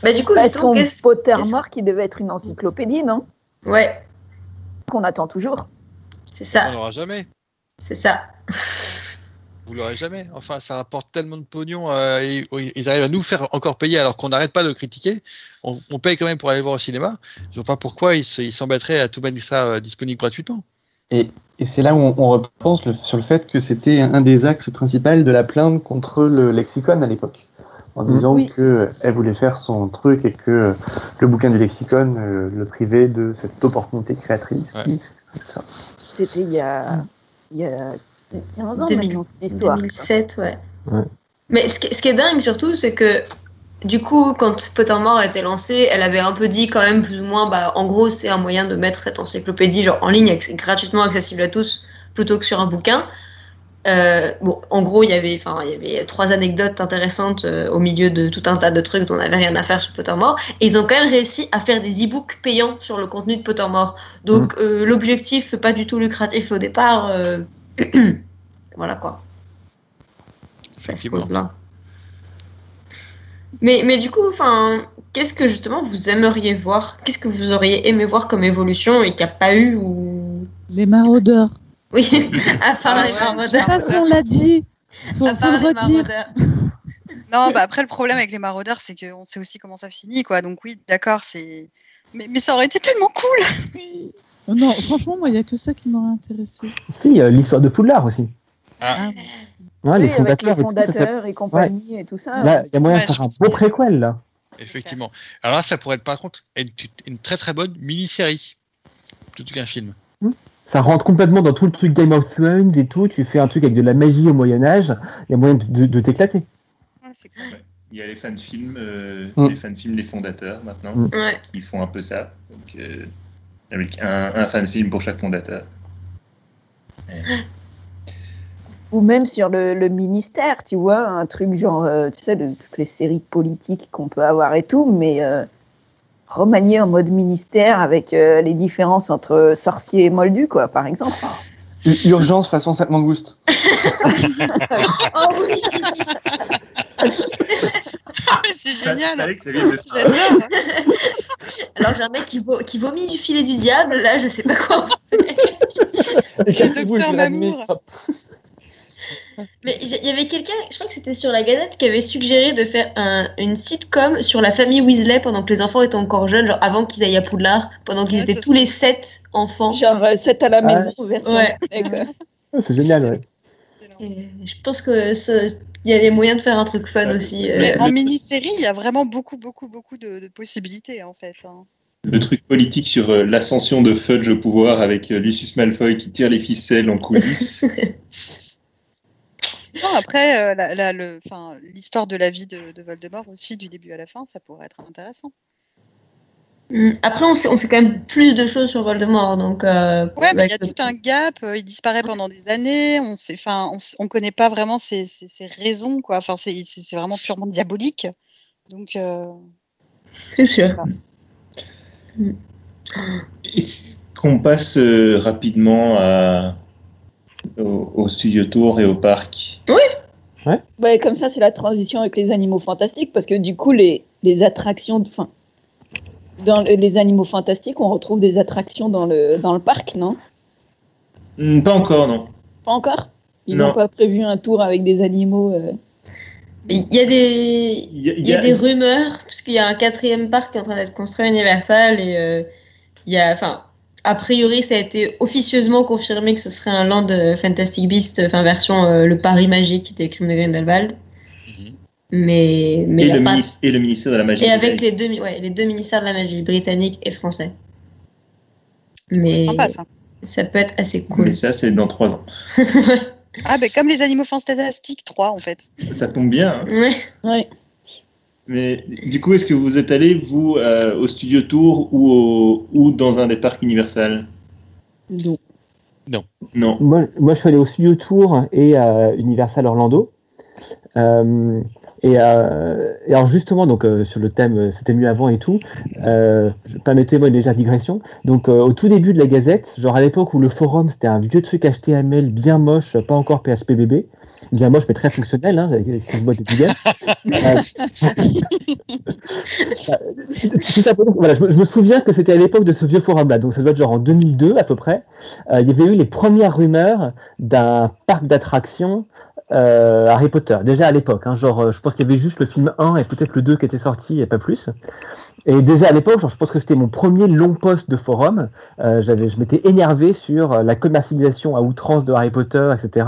bah, du coup, Bah, son Pottermore qui devait être une encyclopédie, non? Ouais, Qu'on attend toujours. c'est On ça, l'aura jamais. c'est ça. Vous l'aurez jamais. Enfin, ça rapporte tellement de pognon. euh, et- ils arrivent à nous faire encore payer alors qu'on n'arrête pas de critiquer. On, on paye quand même pour aller le voir au cinéma. Je vois pas pourquoi ils se- ils s'embêteraient à tout mettre ça euh, disponible gratuitement. Et, et c'est là où on, on repense le- sur le fait que c'était un des axes principaux de la plainte contre le lexicon à l'époque. En disant Oui. qu'elle voulait faire son truc et que le bouquin du lexicon euh, le privait de cette opportunité créatrice. C'était il y a, il y a 15 ans 2000, maintenant, cette histoire. 2007, ouais. Ouais. Mais ce qui, ce qui est dingue surtout, c'est que du coup, quand Pottermore a été lancé, elle avait un peu dit quand même plus ou moins, bah, en gros, c'est un moyen de mettre cette encyclopédie genre en ligne, gratuitement accessible à tous, plutôt que sur un bouquin. Euh, bon, en gros, il y avait, enfin, il y avait trois anecdotes intéressantes euh, au milieu de tout un tas de trucs dont on n'avait rien à faire sur Pottermore. Et ils ont quand même réussi à faire des e-books payants sur le contenu de Pottermore. Donc, euh, l'objectif pas du tout lucratif au départ. voilà quoi. Ça se pose là. Mais, mais du coup, enfin, qu'est-ce que justement vous aimeriez voir? Qu'est-ce que vous auriez aimé voir comme évolution et qu'il n'y a pas eu ou? Les maraudeurs. oui, à part Ah les ouais, Je sais maraudeurs. pas si on l'a dit. Faut, À faut part le les redire. maraudeurs. Non, bah après, le problème avec les maraudeurs, c'est qu'on sait aussi comment ça finit, quoi. Donc, oui, d'accord, c'est. Mais, mais ça aurait été tellement cool! Oh Non, franchement, moi, il n'y a que ça qui m'aurait intéressé. Si, euh, l'histoire de Poudlard aussi. Ah, Ouais, les avec les fondateurs et tout ça, ça fait- fondateurs et compagnie et tout ça. Là, il y a moyen Ouais, de faire un beau que- préquel, là. Effectivement. Alors là, ça pourrait être par contre une, une très très bonne mini-série. Plutôt qu'un film. Ça rentre complètement dans tout le truc Game of Thrones et tout. Tu fais un truc avec de la magie au Moyen-Âge. Il y a moyen de, de- de t'éclater. Ouais, c'est clair. Il y a les fans films, euh, Mm. les fans films, les fondateurs maintenant, Mm. Ouais. qui font un peu ça. Donc, euh, avec un, un fan film pour chaque fondateur. Ou même sur le, le ministère, tu vois, un truc genre, euh, tu sais, de toutes les séries politiques qu'on peut avoir et tout, mais euh, remanié en mode ministère avec euh, les différences entre sorcier et moldu, quoi, par exemple. Urgence façon Sainte Mangouste. Oh oui mais c'est génial! Alors j'ai un mec qui, vo- qui vomit du filet du diable, là je sais pas quoi. Docteur. Mamour. Mais il y avait quelqu'un, je crois que c'était sur la Gazette, qui avait suggéré de faire un- une sitcom sur la famille Weasley pendant que les enfants étaient encore jeunes, genre avant qu'ils aillent à Poudlard, pendant qu'ils Ouais, étaient ça, tous les sept enfants. Genre, euh, c'est à la maison, version Ouais. Quoi. Ouais, C'est génial, ouais. Et je pense que ce- il y a des moyens de faire un truc fun Ouais. aussi. euh, en le- mini-série, il y a vraiment beaucoup, beaucoup, beaucoup de, de possibilités, en fait. hein. Le truc politique sur euh, l'ascension de Fudge au pouvoir avec euh, Lucius Malfoy qui tire les ficelles en coulisses. Non, après, euh, l'histoire de la vie de, de Voldemort aussi, du début à la fin, ça pourrait être intéressant. Mm. Après, on sait, on sait quand même plus de choses sur Voldemort, donc. euh, Ouais, mais il y a le- tout un gap. euh, il disparaît pendant des années. On sait, enfin, on, connaît pas vraiment ses, ses- ses raisons, quoi. Enfin, c'est vraiment purement diabolique. Donc, euh, C'est sûr. Est-ce qu'on passe euh, rapidement à, au, au studio tour et au parc? Ouais, comme ça, c'est la transition avec les animaux fantastiques, parce que du coup, les, les attractions, enfin, dans le- les animaux fantastiques, on retrouve des attractions dans le, dans le parc, non? Hmm, Pas encore, non. Pas encore? Ils Non. n'ont pas prévu un tour avec des animaux euh, Il y a des, Il y a, il y a des rumeurs, puisqu'il y a un quatrième parc qui est en train d'être construit à Universal et euh, il y a, enfin, a priori, ça a été officieusement confirmé que ce serait un land euh, Fantastic Beast, enfin version euh, le Paris magique des Crimes de Grindelwald. Mais, mais et, le pas- minis- et le ministère de la magie. et avec les deux, mi- ouais, les deux ministères de la magie, britannique et français. Mais Sympa ça. ça peut être assez cool. Mais ça, c'est dans trois ans. Ah, ben comme les animaux fantastiques 3 en fait. Ça tombe bien. hein. Ouais. Ouais. Mais du coup, est-ce que vous êtes allé, vous, euh, au studio tour ou, au- ou dans un des parcs Universal? Donc, Non. Moi, moi, je suis allé au Studio Tour et à Universal Orlando. Euh, et, euh, et alors justement, donc euh, sur le thème, euh, c'était mieux avant et tout. Permettez-moi une légère digression. Donc au tout début de la Gazette, genre à l'époque où le forum c'était un vieux truc HTML bien moche, pas encore PHPBB, bien moche mais très fonctionnel. Hein, Excuse-moi voilà, je, me, je me souviens que c'était à l'époque de ce vieux forum-là, donc ça doit être genre en 2002 à peu près. Il y avait eu les premières rumeurs d'un parc d'attractions euh, Harry Potter, déjà à l'époque. hein, genre, euh, je pense qu'il y avait juste le film 1 et peut-être le 2 qui était sorti et pas plus. Et déjà à l'époque, genre, je pense que c'était mon premier long post de forum. Euh, j'avais, je m'étais énervé sur la commercialisation à outrance de Harry Potter, etc.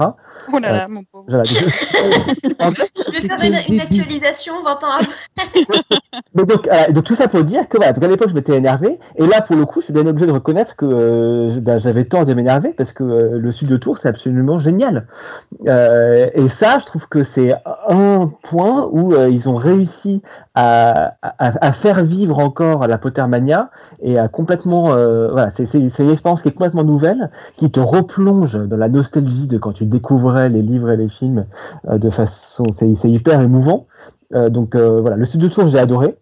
Oh là là, mon pauvre. Voilà. En fait, Je vais faire une, une actualisation 20 ans après. Mais donc, euh, donc tout ça pour dire que voilà, donc à l'époque je m'étais énervé et là pour le coup je suis bien obligé de reconnaître que euh, ben, j'avais tort de m'énerver parce que euh, le sud de Tours c'est absolument génial Euh, et ça je trouve que c'est un point où euh, ils ont réussi à, faire vivre encore la Pottermania et à complètement euh, voilà c'est une expérience qui est complètement nouvelle qui te replonge dans la nostalgie de quand tu découvrais les livres et les films euh, de façon c'est hyper émouvant donc voilà, le sud de Tours, j'ai adoré.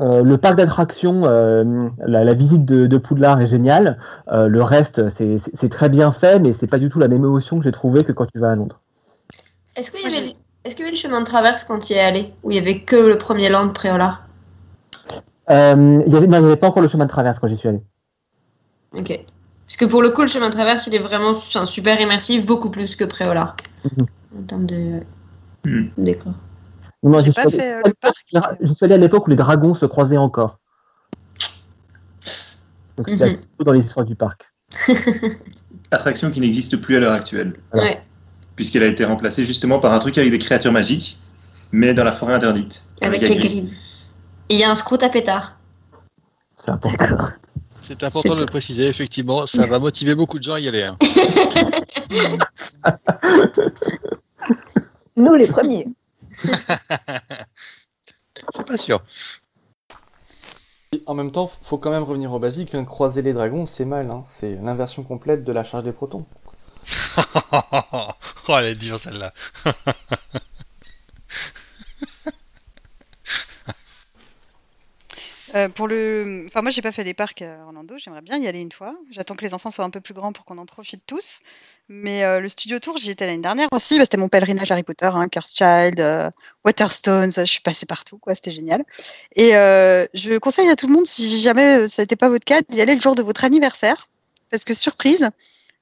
Le parc d'attractions, la, visite de, Poudlard est géniale. Le reste, c'est- très bien fait, mais c'est pas du tout la même émotion que j'ai trouvé que quand tu vas à Londres. Est-ce qu'il y, avait- y le chemin de traverse quand il y est allé Où il y avait que le premier land Préolard Euh, il y avait, non, il n'y avait pas encore le chemin de traverse quand j'y suis allé. Ok. Parce que pour le coup, le chemin de traverse, il est vraiment enfin, super immersif, beaucoup plus que Préolard. Mhm. En termes de Mhm. décor. Non, non, J'ai j'y suis allé- fait euh, le parc. J'y suis allé à l'époque où les dragons se croisaient encore. Donc c'était Mhm. plutôt dans l'histoire du parc. Attraction qui n'existe plus à l'heure actuelle, Voilà. Ouais. Puisqu'elle a été remplacée justement par un truc avec des créatures magiques, mais dans la forêt interdite. Avec. Hagrid. Et il y a un scrout à pétard. C'est important. C'est important de le préciser, effectivement. Ça va motiver beaucoup de gens à y aller. hein. nous les premiers. C'est pas sûr. En même temps, faut quand même revenir au basique. hein. Croiser les dragons, c'est mal. hein. C'est l'inversion complète de la charge des protons. oh, elle est dure celle-là. Euh, pour le, enfin moi j'ai pas fait les parcs à Orlando, j'aimerais bien y aller une fois. J'attends que les enfants soient un peu plus grands pour qu'on en profite tous. Mais euh, le Studio Tour, j'y étais l'année dernière aussi. Bah, c'était mon pèlerinage Harry Potter, hein, Cursed Child, euh, Waterstones. Je suis passée partout, quoi. C'était génial. Et euh, je conseille à tout le monde, si jamais euh, ça n'était pas votre cas, d'y aller le jour de votre anniversaire, parce que surprise.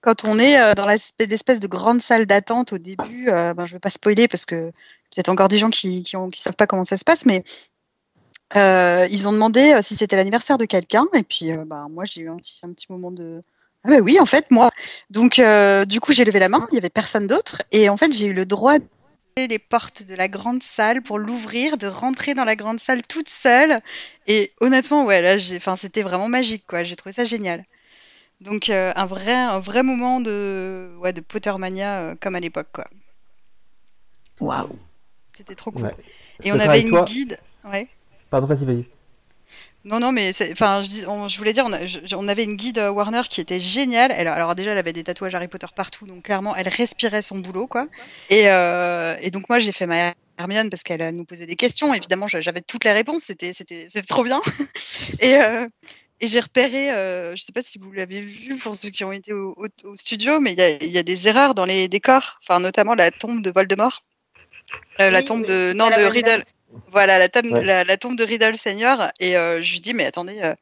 Quand on est euh, dans l'espèce de grande salle d'attente au début, euh, ben, je ne vais pas spoiler parce que peut-être encore des gens qui ne savent pas comment ça se passe, mais euh, ils ont demandé si c'était l'anniversaire de quelqu'un, et puis bah, moi j'ai eu un petit, moment de ah bah oui en fait moi. Donc du coup j'ai levé la main, il y avait personne d'autre, et en fait j'ai eu le droit d'ouvrir les portes de la grande salle pour l'ouvrir, de rentrer dans la grande salle toute seule, et honnêtement ouais là c'était vraiment magique quoi, j'ai trouvé ça génial. Donc euh, un vrai un vrai moment de ouais de Pottermania euh, comme à l'époque quoi. Waouh. C'était trop cool. Ouais. Et on avait une toi. guide, ouais. Pardon, vas-y, vas-y. Non, non, mais enfin, je, dis- on- je voulais dire, on, a- je- on avait une guide euh, Warner qui était géniale. Elle, alors déjà, elle avait des tatouages Harry Potter partout, donc clairement, elle respirait son boulot, quoi. Et, euh, et donc moi, j'ai fait ma Hermione parce qu'elle nous posait des questions. Évidemment, j'avais toutes les réponses. C'était, c'était, c'était trop bien. Et, euh, et j'ai repéré, euh, je sais pas si vous l'avez vu pour ceux qui ont été au, au- au studio, mais il y a, il y a des erreurs dans les décors, enfin notamment la tombe de Voldemort, Euh, la tombe de non de Riddle. Voilà, la, tombe Ouais. la, la tombe de Riddle Senior. Et euh, je lui dis, mais attendez, euh,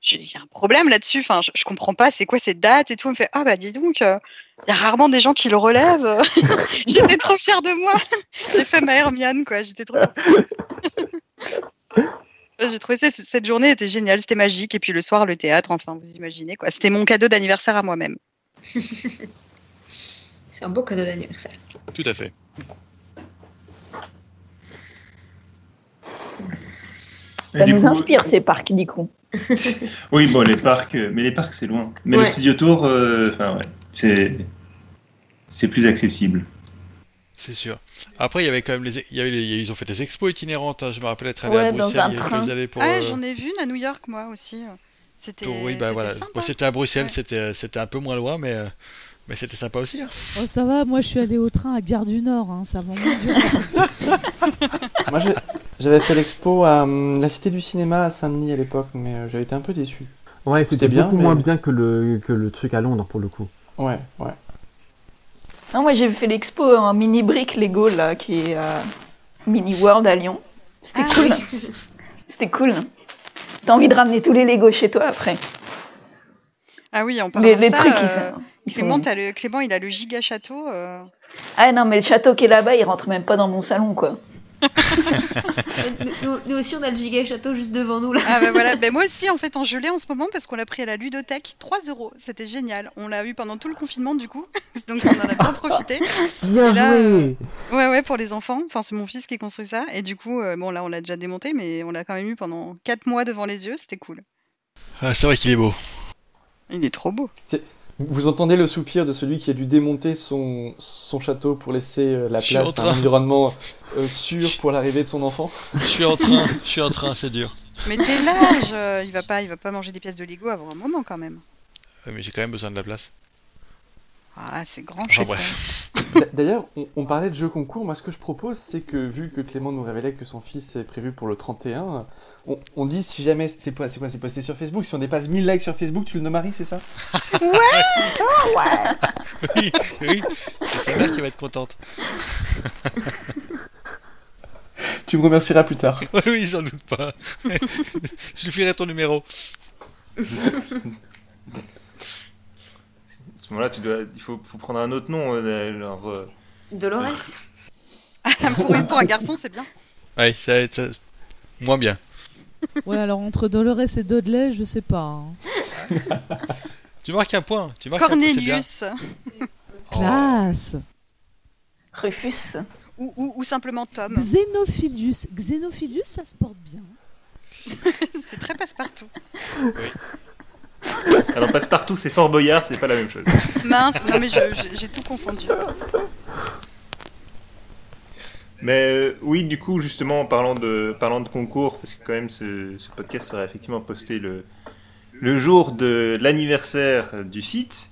j'ai- il y a un problème là-dessus. Enfin, je, je comprends pas, c'est quoi cette date et tout. Elle me fait, ah bah dis donc, euh, il y a rarement des gens qui le relèvent. J'étais trop fière de moi. j'ai fait ma Hermione, quoi. J'étais trop. J'ai trouvé ça- cette journée était géniale, c'était magique. Et puis le soir, le théâtre, enfin, vous imaginez quoi. C'était mon cadeau d'anniversaire à moi-même. C'est un beau cadeau d'anniversaire. Tout à fait. Ça nous coup- inspire ces parcs, du coup. Oui, bon, les parcs, euh, mais les parcs c'est loin. Mais le Ouais. studio tour, euh, enfin ouais, c'est c'est plus accessible. C'est sûr. Après, il y avait quand même les, il y avait les- ils ont fait des expos itinérantes. hein. Je me rappelle être allé Ouais, à Bruxelles il y pour. ah, euh, j'en ai vu une à New York, moi aussi. C'était. oui, bah c'était voilà. Moi, c'était à Bruxelles, Ouais. c'était, c'était un peu moins loin, mais, euh, mais c'était sympa aussi. hein. Oh, ça va, moi je suis allée au train à Gare du Nord, hein, ça va moins dur. Moi, j'avais fait l'expo à hum, la Cité du Cinéma à Saint-Denis à l'époque, mais euh, j'avais été un peu déçu. Ouais, C'était c'était bien, beaucoup mais- moins bien que le, que le truc à Londres pour le coup. Ouais, ouais. Non, moi j'ai fait l'expo en mini brick Lego là, qui est à Mini World à Lyon. C'était Ah, cool. C'était cool. T'as envie de ramener tous les Lego chez toi après. Ah oui, en parlant Les, de les ça, trucs, euh, ils sont. ils Clément, sont- t'as le, Clément, il a le giga château. euh, Ah non, mais le château qui est là-bas, il rentre même pas dans mon salon quoi. nous, nous aussi, on a le giga château juste devant nous là. Ah bah voilà, ben moi aussi en fait en gelée en ce moment parce qu'on l'a pris à la ludothèque, 3 euros, c'était génial. On l'a eu pendant tout le confinement du coup, donc on en a bien profité. Bien là, joué Ouais ouais pour les enfants, enfin c'est mon fils qui construit ça et du coup euh, bon là on l'a déjà démonté mais on l'a quand même eu pendant 4 mois devant les yeux, c'était cool. Ah, c'est vrai qu'il est beau. Il est trop beau. Vous entendez le soupir de celui qui a dû démonter son, son château pour laisser euh, la Je place à un environnement euh, sûr pour l'arrivée de son enfant Je suis en train, je suis en train, c'est dur. Mais dès l'âge, euh, il va pas il va pas manger des pièces de Lego avant un moment quand même. Mais j'ai quand même besoin de la place. Ah c'est grand Enfin bref. D'a- D'ailleurs, on, on parlait de jeux concours. Moi, ce que je propose, c'est que vu que Clément nous révélait que son fils est prévu pour le 31, on, on dit si jamais c'est pas, c'est quoi, c'est posté sur Facebook. Si on dépasse 1000 likes sur Facebook, tu le nommaries, c'est ça? Oui, oui. C'est sa mère qui va être contente. Tu me remercieras plus tard. Oui, oui, j'en doute pas. je lui filerai ton numéro. À ce moment-là, tu dois, il faut, faut prendre un autre nom, euh, genre. euh, Dolores. pour, pour un garçon c'est bien. Ouais, ça va être ça- moins bien. Ouais, alors entre Dolores et Dudley, je sais pas. hein. Tu marques un point. Tu marques un point. Cornelius Oh. Classe Rufus. ou, ou, ou simplement Tom. Xenophilius. Xenophilius, ça se porte bien. C'est très passe-partout. Alors passe-partout, c'est Fort Boyard, c'est pas la même chose. Mince, non mais j'ai tout confondu. Mais euh, oui, du coup, justement, en parlant de, parlant de concours, parce que quand même ce, ce podcast sera effectivement posté le, le jour de l'anniversaire du site,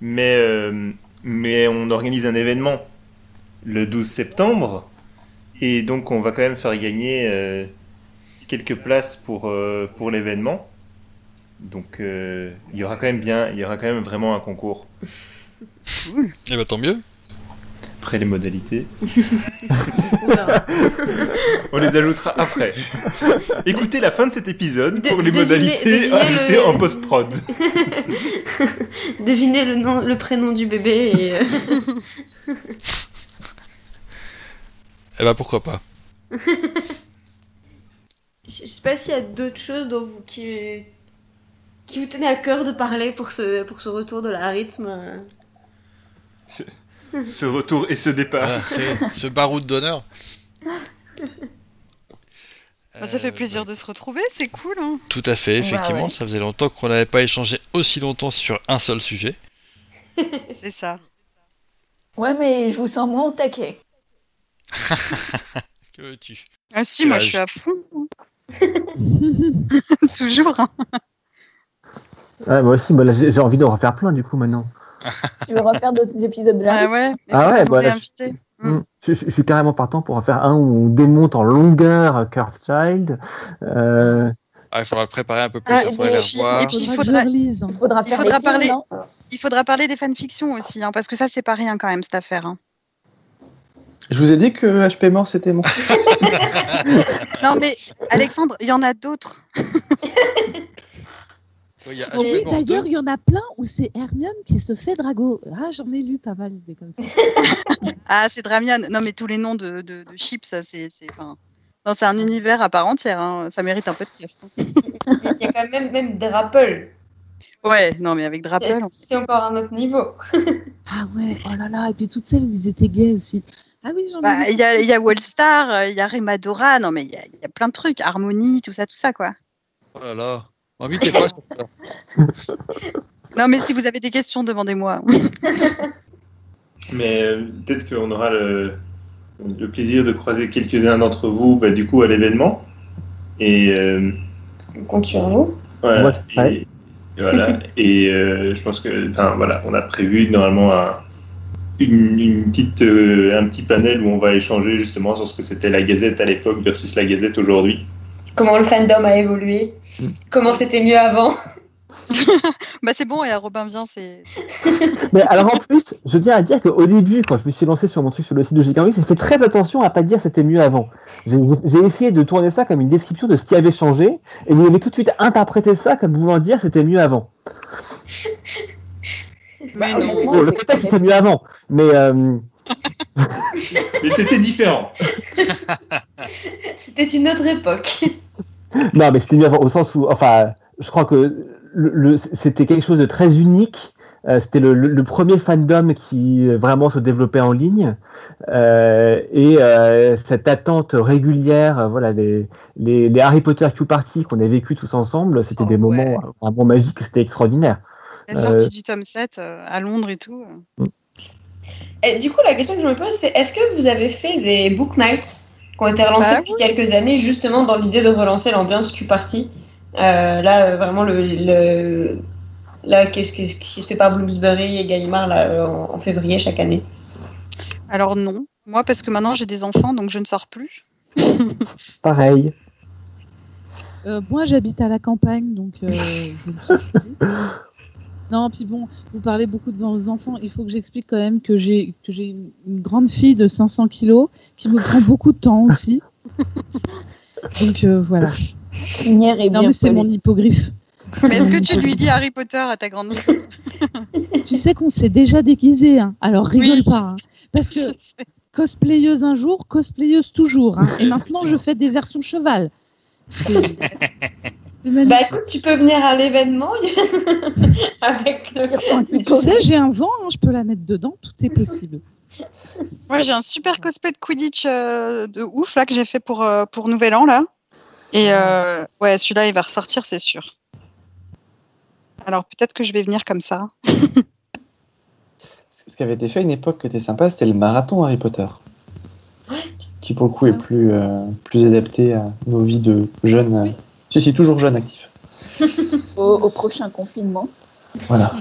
mais, euh, mais on organise un événement le 12 septembre, et donc on va quand même faire gagner euh, quelques places pour, pour l'événement. Donc euh, il y aura quand même bien, il y aura quand même vraiment un concours. Eh ben tant mieux. Après les modalités. On les ajoutera après. Écoutez la fin de cet épisode pour De- les devinez- modalités devinez ajoutées le- en post-prod. Devinez le, nom, le prénom du bébé et. euh, Eh ben pourquoi pas. Je je sais pas s'il y a d'autres choses dont vous, qui, qui vous tenez à cœur de parler pour ce, pour ce retour de la rythme. Ce retour et ce départ. Voilà, c'est ce baroud d'honneur. Bah, ça fait Euh, plaisir de se retrouver, c'est cool. Hein. Tout à fait, effectivement. ouais. Ça faisait longtemps qu'on n'avait pas échangé aussi longtemps sur un seul sujet. C'est ça. Ouais, mais je vous sens moins au taquet. Que veux-tu? Ah si, moi je suis à fond. Toujours. hein. Ouais, moi aussi, bah, là, j'ai envie d'en refaire plein du coup maintenant. Tu veux refaire d'autres épisodes de la Ah ouais. il Ah ouais, bah, là. Mm. Je, je- je suis carrément partant pour en faire un où on démonte en longueur euh, Cursed Child. Euh, Ah, il faudra le préparer un peu plus, Ah, il faudrait et les puis- revoir. et puis- il Faudra faudra-. Il faudra Il faudra films, parler- Il faudra parler des fanfictions aussi, hein, parce que ça, c'est pas rien quand même, cette affaire. hein. Je vous ai dit que HP mort c'était mon. Non, mais Alexandre, il y en a d'autres. Oui, HP Mort 2. d'ailleurs, il y en a plein où c'est Hermione qui se fait drago. Ah, j'en ai lu pas mal des comme ça. Ah, c'est Dramion. Non, mais tous les noms de, de, de chips, ça, c'est. c'est- enfin, Non, c'est un univers à part entière. hein. Ça mérite un podcast. hein. Il y a quand même même Drapple. Ouais, non, mais avec Drapel. on- C'est encore un autre niveau. Ah ouais, oh là là, et puis toutes celles où ils étaient gays aussi. Ah oui, j'en ai Bah, lu. Il y, a, il y a Wallstar, euh, il y a Remadora. Non, mais il y a, il y a plein de trucs. Harmonie, tout ça, tout ça, quoi. Oh là là. Quoi ça Non, mais si vous avez des questions, demandez-moi. Mais euh, peut-être qu'on aura le, le plaisir de croiser quelques-uns d'entre vous, bah, du coup, à l'événement. Et euh, On compte sur vous. voilà. Moi, je serai. et, et voilà. Et euh, je pense que, enfin, voilà, on a prévu normalement un, une, une petite, euh, un petit panel où on va échanger justement sur ce que c'était la Gazette à l'époque versus la Gazette aujourd'hui. Comment le fandom a évolué. Comment c'était mieux avant. bah, c'est bon, et à Robin vient, c'est. Mais alors en plus, je tiens à dire qu'au début, quand je me suis lancé sur mon truc sur le site de GK j'ai fait très attention à pas dire c'était mieux avant. J'ai essayé de tourner ça comme une description de ce qui avait changé, et vous avez tout de suite interprété ça comme voulant dire c'était mieux avant. Mais Bah, non. Bon, je c'est- sais pas si c'était mieux avant, mais euh, Mais c'était différent. C'était une autre époque. non, mais c'était mieux avant au sens où, enfin, je crois que le, le- c'était quelque chose de très unique. Euh, c'était le, premier fandom qui euh, vraiment se développait en ligne Euh, et euh, cette attente régulière, voilà, les, les, les Harry Potter Q Party qu'on a vécu tous ensemble, c'était Oh, des ouais. moments vraiment magiques, c'était extraordinaire. La sortie Euh, du tome 7 euh, à Londres et tout. Et du coup, la question que je me pose, c'est est-ce que vous avez fait des book nights qui ont été relancés Bah depuis quelques années, justement dans l'idée de relancer l'ambiance Q-Party Euh, Là, euh, vraiment, le, le- là, qu'est-ce que- ce qui se fait par Bloomsbury et Gallimard là, euh, en, en février chaque année? Alors, non. Moi, parce que maintenant, j'ai des enfants, donc je ne sors plus. Pareil. Euh, moi, j'habite à la campagne, donc euh, je ne sais plus. Non, puis bon, vous parlez beaucoup de vos enfants. Il faut que j'explique quand même que j'ai que j'ai une, une grande fille de 500 kilos qui me prend beaucoup de temps aussi. Donc euh, voilà. Lumière est Non, bien mais c'est mon hippogriffe. Mais est-ce que tu lui dis Harry Potter à ta grande fille Tu sais qu'on s'est déjà déguisé, hein. alors rigole Oui, pas. hein. Parce que cosplayeuse un jour, cosplayeuse toujours. hein. Et maintenant, je fais des versions cheval. C'est- c'est. Bah écoute, tu peux venir à l'événement avec le. Tu sais, j'ai un vent, hein, je peux la mettre dedans, tout est possible. Moi, j'ai un super cosplay de Quidditch euh, de ouf là que j'ai fait pour, euh, pour Nouvel An là. Et euh, ouais, celui-là, il va ressortir, c'est sûr. Alors peut-être que je vais venir comme ça. Ce qui avait été fait à une époque qui était sympa, c'était le marathon Harry Potter. Qui pour le coup est plus, euh, plus adapté à nos vies de jeunes. euh, Si, si, toujours jeunes actifs. au, au prochain confinement. Voilà.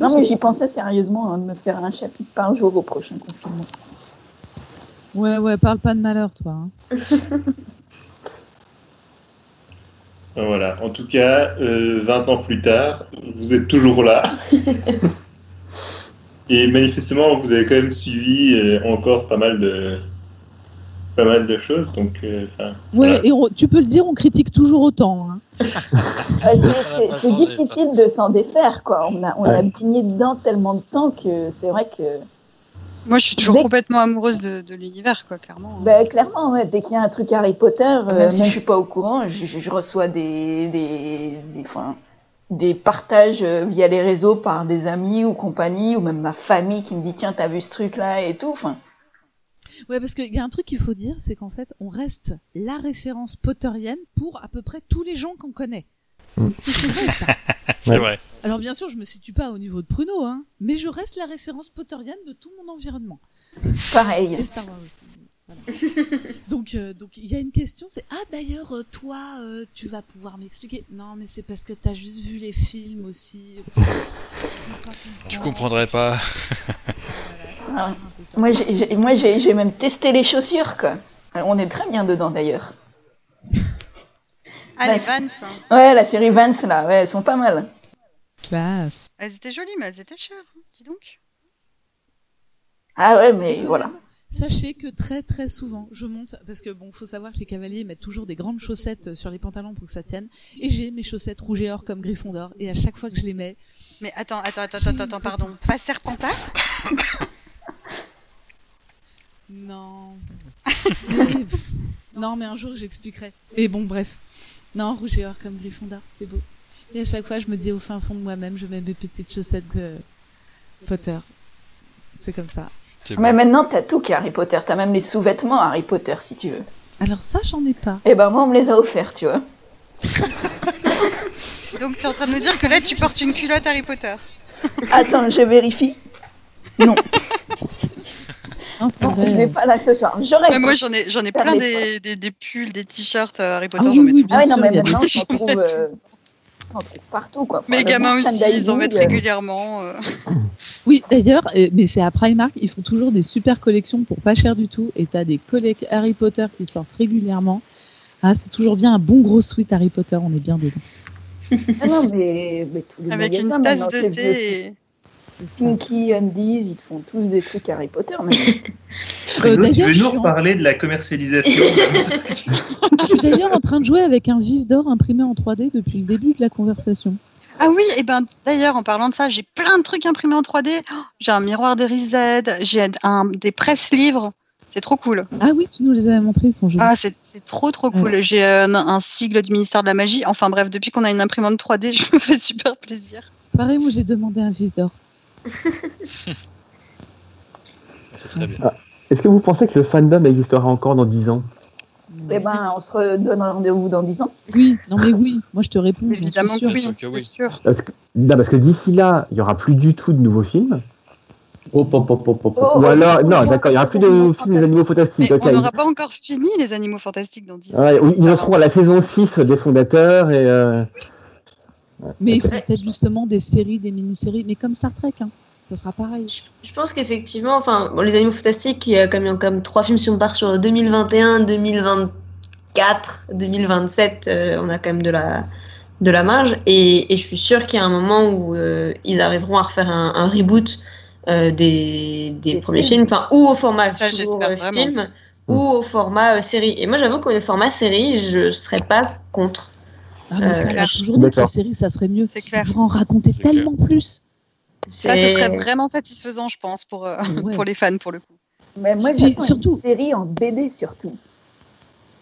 Non, mais j'y pensais sérieusement hein, de me faire un chapitre par jour au prochain confinement. Ouais, ouais, parle pas de malheur, toi. hein. Voilà. En tout cas, euh, 20 ans plus tard, vous êtes toujours là. Et manifestement, vous avez quand même suivi euh, encore pas mal de pas mal de choses. Donc, euh, Ouais, voilà. et on- tu peux le dire, on critique toujours autant. hein. C'est- changé, difficile de s'en défaire, quoi. On a, on a baigné dedans tellement de temps que c'est vrai que, Moi, je suis toujours complètement amoureuse de, de l'univers, quoi, clairement. bah, clairement, ouais, dès qu'il y a un truc Harry Potter, euh, Même si je- je suis pas au courant, je, je- je reçois des, des, des, enfin, des partages euh, via les réseaux par des amis ou compagnie, ou même ma famille qui me dit tiens, t'as vu ce truc-là et tout. Enfin, Ouais, parce qu'il y a un truc qu'il faut dire, c'est qu'en fait, on reste la référence potterienne pour à peu près tous les gens qu'on connaît. Mm. C'est vrai, ça. C'est Ouais. vrai. Alors bien sûr, je me situe pas au niveau de Pruno, hein, mais je reste la référence potterienne de tout mon environnement. pareil. Et Star Wars aussi. Donc, euh, donc il y a une question, c'est ah d'ailleurs euh, toi euh, tu vas pouvoir m'expliquer. Non mais c'est parce que t'as juste vu les films aussi. Tu comprendrais pas. Moi, j'ai- moi, même testé les chaussures, quoi. On est très bien dedans, d'ailleurs. Ah, les Bref. Vans. hein. Ouais, la série Vance, là, ouais, elles sont pas mal. Classe. Elles étaient jolies, mais elles étaient chères. hein. Dis donc. Ah ouais, mais voilà. même, Sachez que très très souvent, je monte parce que bon, faut savoir que les cavaliers mettent toujours des grandes chaussettes sur les pantalons pour que ça tienne. Et j'ai mes chaussettes rouges et or comme Gryffondor. Et à chaque fois que je les mets, Mais attends, attends, attends, attends, attends, pardon. Pas Serpentard? non. Mais, non, mais un jour j'expliquerai. Et bon, bref. Non, rouge et or comme Gryffondor, c'est beau. Et à chaque fois, je me dis au fin fond de moi-même, je mets mes petites chaussettes de Potter. C'est comme ça. Mais maintenant, t'as tout qui est Harry Potter. T'as même les sous-vêtements Harry Potter, si tu veux. Alors ça, j'en ai pas. Et ben, moi, on me les a offerts, tu vois. Donc tu es en train de nous dire que là tu portes une culotte Harry Potter. Attends, je vérifie. Non, Non, non, je vais pas là ce soir. J'aurais. Moi j'en ai, j'en ai plein des des, pulls, des t-shirts euh, Harry Potter, Ah j'en oui, mets oui, tout Ah ouais, non, mais maintenant, j'en trouve, euh, j'en trouve partout, quoi. Mais les Enfin, le gamins aussi, ils en mettent euh, régulièrement. euh. Oui, d'ailleurs, mais c'est à Primark, ils font toujours des super collections pour pas cher du tout. Et t'as des collègues Harry Potter qui sortent régulièrement. Ah, c'est toujours bien un bon gros sweat Harry Potter, on est bien dedans. Ah non, mais, mais tous les Avec une tasse de thé. et- Kinky, Undies, ils font tous des trucs Harry Potter. Mais... Bruno, tu veux nous suis en- reparler de la commercialisation Je suis d'ailleurs en train de jouer avec un vif d'or imprimé en 3D depuis le début de la conversation. Ah oui, et ben d'ailleurs en parlant de ça, j'ai plein de trucs imprimés en 3D. Oh, j'ai un miroir d'Eriz Z, j'ai un, des presses-livres. C'est trop cool. Ah oui, tu nous les avais montrés, ils sont jolis. Ah, c'est trop trop cool. J'ai euh, un, un sigle du ministère de la Magie. Enfin bref, depuis qu'on a une imprimante 3D, je me fais super plaisir. Pareil, moi j'ai demandé un vif d'or. C'est très bien. Est-ce que vous pensez que le fandom existera encore dans 10 ans? Eh ben, on se redonne rendez-vous dans 10 ans. Oui, non mais oui, moi je te réponds. Évidemment que oui, sûr que oui. c'est sûr. Parce que, non, parce que d'ici là, il y aura plus du tout de nouveaux films. Hop, hop, hop, hop, hop. Oh, Ou oh, alors, oh, non, oh, d'accord, il y aura oh, plus oh, de oh, films des animaux Mais fantastiques. on n'aura pas encore fini les animaux fantastiques dans 10 ans. Ouais, oui, ils en seront à la saison 6 des fondateurs et. euh, Mais il faut peut-être justement des séries, des mini-séries, mais comme Star Trek, hein. ça sera pareil. Je, je pense qu'effectivement, enfin, bon, les animaux fantastiques, il y a quand même, quand même trois films si on part sur 2021, 2024, 2027, euh, on a quand même de la, de la marge. Et, et je suis sûre qu'il y a un moment où euh, ils arriveront à refaire un, un reboot euh, des, des premiers films. enfin, ou au format Ça, toujours, j'espère euh, film, ou au format euh, série. Et moi, j'avoue qu'au format série, je serais pas contre. Ah, mais Euh, c'est- clair. j'ai toujours dit que les D'accord. séries, ça serait mieux. C'est clair. En raconter tellement plus. Ça, ce serait vraiment satisfaisant, je pense, pour, euh, Ouais. pour les fans, pour le coup. Mais moi, j'attends surtout- une série en BD surtout.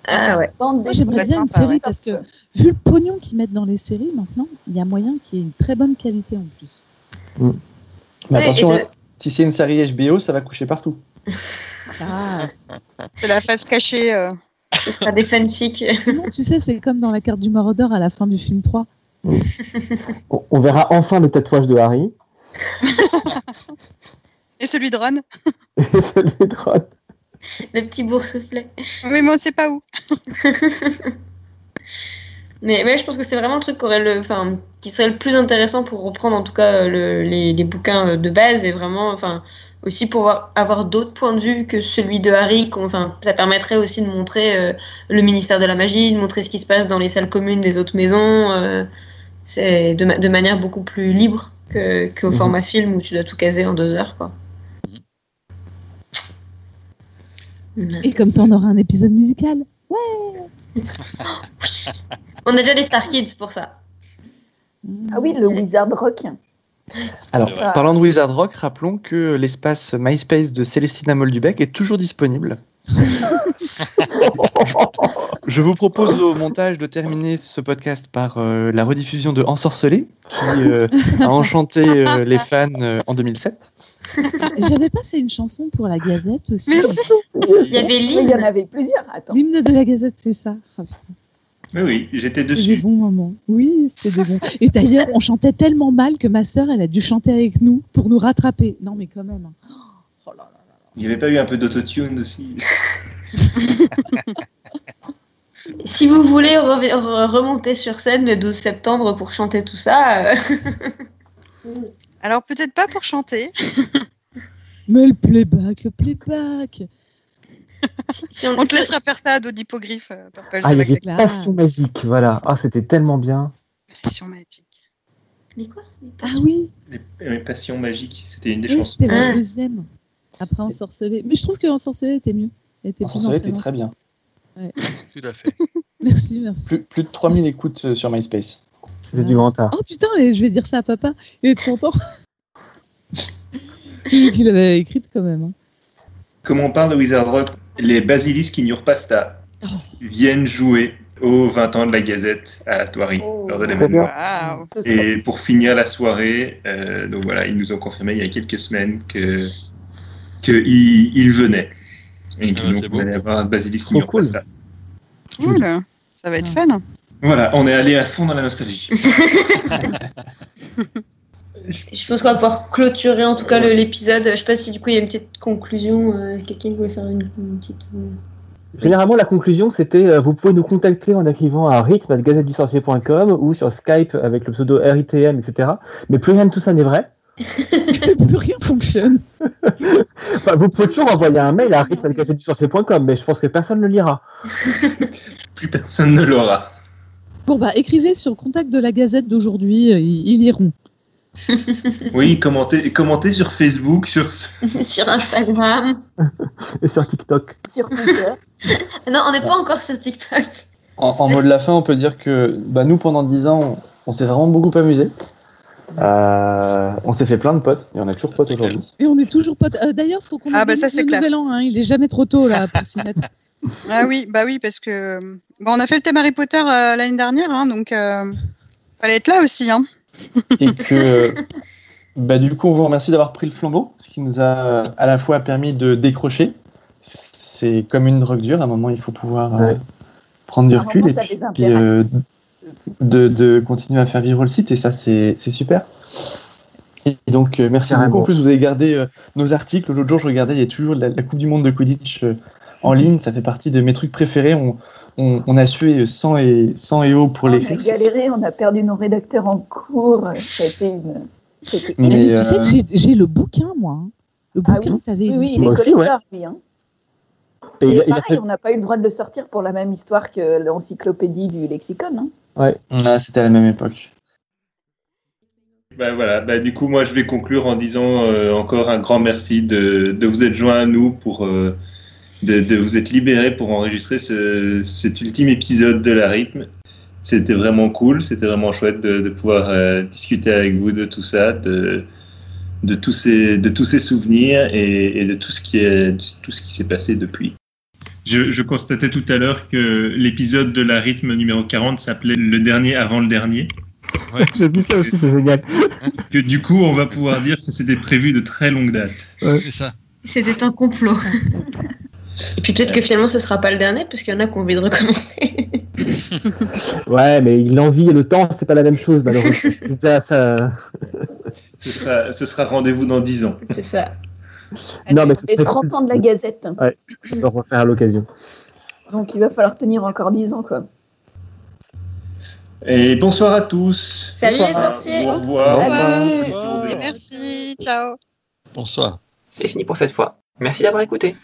Ah ouais. J'aimerais bien une série ouais. parce que vu le pognon qu'ils mettent dans les séries maintenant, il y a moyen qu'il y ait une très bonne qualité en plus. Mais Ouais, attention, de- hein, si c'est une série HBO, ça va coucher partout. Ah, C'est la face cachée. euh. Ce sera des fanfics. non, tu sais, c'est comme dans la carte du Mordor à la fin du film 3. On, on verra enfin le tatouage de Harry Et celui de Ron. et celui de Ron. le petit boursouflet. Oui, mais on ne sait pas où. Mais je pense que c'est vraiment le truc qui, aurait le, enfin, qui serait le plus intéressant pour reprendre en tout cas le- les, les bouquins de base et vraiment, enfin, aussi pouvoir avoir d'autres points de vue que celui de Harry. Enfin, ça permettrait aussi de montrer euh, le ministère de la magie, de montrer ce qui se passe dans les salles communes des autres maisons. euh, c'est de, ma- de manière beaucoup plus libre que, qu'au Mhm. format film où tu dois tout caser en deux heures, quoi. Ouais. Et comme ça, on aura un épisode musical. On a déjà les Star Kids pour ça. Ah oui, le Wizard Rock. Alors, parlant de Wizard Rock, rappelons que l'espace MySpace de Célestina Moldubec est toujours disponible. Je vous propose au montage de terminer ce podcast par euh, la rediffusion de Ensorcelé, qui euh, a enchanté euh, les fans euh, en 2007. J'avais pas fait une chanson pour la Gazette aussi. Mais si. Il y avait il y en l'hymne. avait plusieurs. L'hymne de la Gazette, c'est ça. Ah, putain, Oui, oui, j'étais c'était des dessus. bons moments. Oui, c'était des bons. Et d'ailleurs, on chantait tellement mal que ma sœur, elle a dû chanter avec nous pour nous rattraper. Non, mais quand même. hein. Oh là là. Il n'y avait pas eu un peu d'autotune aussi? Si vous voulez re- re- remonter sur scène le 12 septembre pour chanter tout ça, euh, Alors peut-être pas pour chanter. Mais le playback, le playback. Si, si on, On te laissera faire ça à dos d'hippogriffe. euh, Purple Ah, il y avait. Passion Magique, voilà. Ah, c'était tellement bien. passion magique. Les quoi? Ah oui, Les, les passions magiques, c'était une des oui chansons. c'était la Ah. deuxième. Après Ensorcelé. Mais je trouve que Ensorcelé était mieux. Ensorcelé était très bien. Tout à fait. Merci, merci. Plus, plus de 3000 écoutes euh, sur MySpace. C'était du grand art. Oh putain, et je vais dire ça à papa. Il est content. C'est lui qui l'avait écrite quand même. hein. Comme on parle de Wizard Rock, les Basilisques Ignore Pasta Oh. viennent jouer aux 20 ans de la Gazette à Thoiry Oh. lors de l'événement. Et pour finir la soirée, euh, donc voilà, ils nous ont confirmé il y a quelques semaines que qu'ils ils venaient. Et que Ah, donc, on allait avoir un Basilisque Ignore cool. Pasta. Cool. Ça va être fun. Voilà, on est allé à fond dans la nostalgie. Je pense qu'on va pouvoir clôturer en tout cas l'épisode. Je sais pas si du coup il y a une petite conclusion. euh, Quelqu'un voulait faire une, une petite. euh, Généralement, la conclusion, c'était euh, vous pouvez nous contacter en écrivant à rythme.gazettedusorcier.com ou sur Skype avec le pseudo RITM, etc. Mais plus rien de tout ça n'est vrai. plus rien fonctionne. Enfin, vous pouvez toujours envoyer un mail à rythme.gazettedusorcier.com, mais je pense que personne ne le lira. Plus personne ne l'aura. Bon bah écrivez sur le contact de la Gazette d'aujourd'hui, ils, ils liront. Oui, commentez, commentez sur Facebook, sur. sur Instagram. Et sur TikTok. Sur Twitter. Non, on n'est pas encore sur TikTok. En, en mot de la fin, on peut dire que bah, nous, pendant 10 ans, on, on s'est vraiment beaucoup amusé. Euh, on s'est fait plein de potes et on a toujours potes aujourd'hui. Et on est toujours potes. Euh, D'ailleurs, faut qu'on Ah, bah, ça, c'est clair. nouvel an. Hein. Il est jamais trop tôt là pour s'y mettre. Ah oui, bah oui, parce que bon, on a fait le thème Harry Potter euh, l'année dernière, hein, donc euh, fallait être là aussi. Hein. Et que bah, du coup, on vous remercie d'avoir pris le flambeau, ce qui nous a à la fois permis de décrocher. C'est comme une drogue dure, à un moment, il faut pouvoir euh, prendre du À recul moment, et puis, euh, de, de continuer à faire vivre le site, et ça, c'est c'est super. Et donc, euh, merci beaucoup. En plus, vous avez gardé euh, nos articles. L'autre jour, je regardais, il y a toujours la, la Coupe du Monde de Quidditch euh, en ligne. Ça fait partie de mes trucs préférés. On, on, on a sué 100 et, 100 et haut pour on a l'écrire. galéré, on a perdu nos rédacteurs en cours. Ça a été une. C'était Mais, mais tu sais euh, que j'ai- j'ai le bouquin, moi. hein. Le Ah bouquin oui. t'avais Oui, oui, il est lui. Hein. Et Et il a- il a pareil, fait- on n'a pas eu le droit de le sortir pour la même histoire que l'encyclopédie du lexicon. Hein. Ah, C'était à la même époque. Bah voilà, bah du coup moi je vais conclure en disant euh, encore un grand merci de, de vous être joints à nous pour euh, de, de vous être libérés pour enregistrer ce, cet ultime épisode de la rythme. C'était vraiment cool, c'était vraiment chouette de, de pouvoir euh, discuter avec vous de tout ça, de, de tous ces de tous ces souvenirs et, et de tout ce qui est tout ce qui s'est passé depuis. Je, je constatais tout à l'heure que l'épisode de la rythme numéro 40 s'appelait le dernier avant le dernier. J'ai dit ça aussi, c'est génial. que du coup, on va pouvoir dire que c'était prévu de très longue date. C'est ça. C'était un complot. Et puis peut-être que finalement ce sera pas le dernier, parce qu'il y en a qui ont envie de recommencer. Ouais, mais l'envie et le temps, c'est pas la même chose, malheureusement. Déjà, ça... Ce sera, ce sera rendez-vous dans 10 ans. C'est ça. Non, mais ce Et serait 30 ans de la Gazette. on va refaire à l'occasion. Donc il va falloir tenir encore 10 ans. Quoi. Et bonsoir à tous. Salut les sorciers Au revoir. Bonsoir. Et merci, ciao. Bonsoir. C'est fini pour cette fois. Merci d'avoir écouté.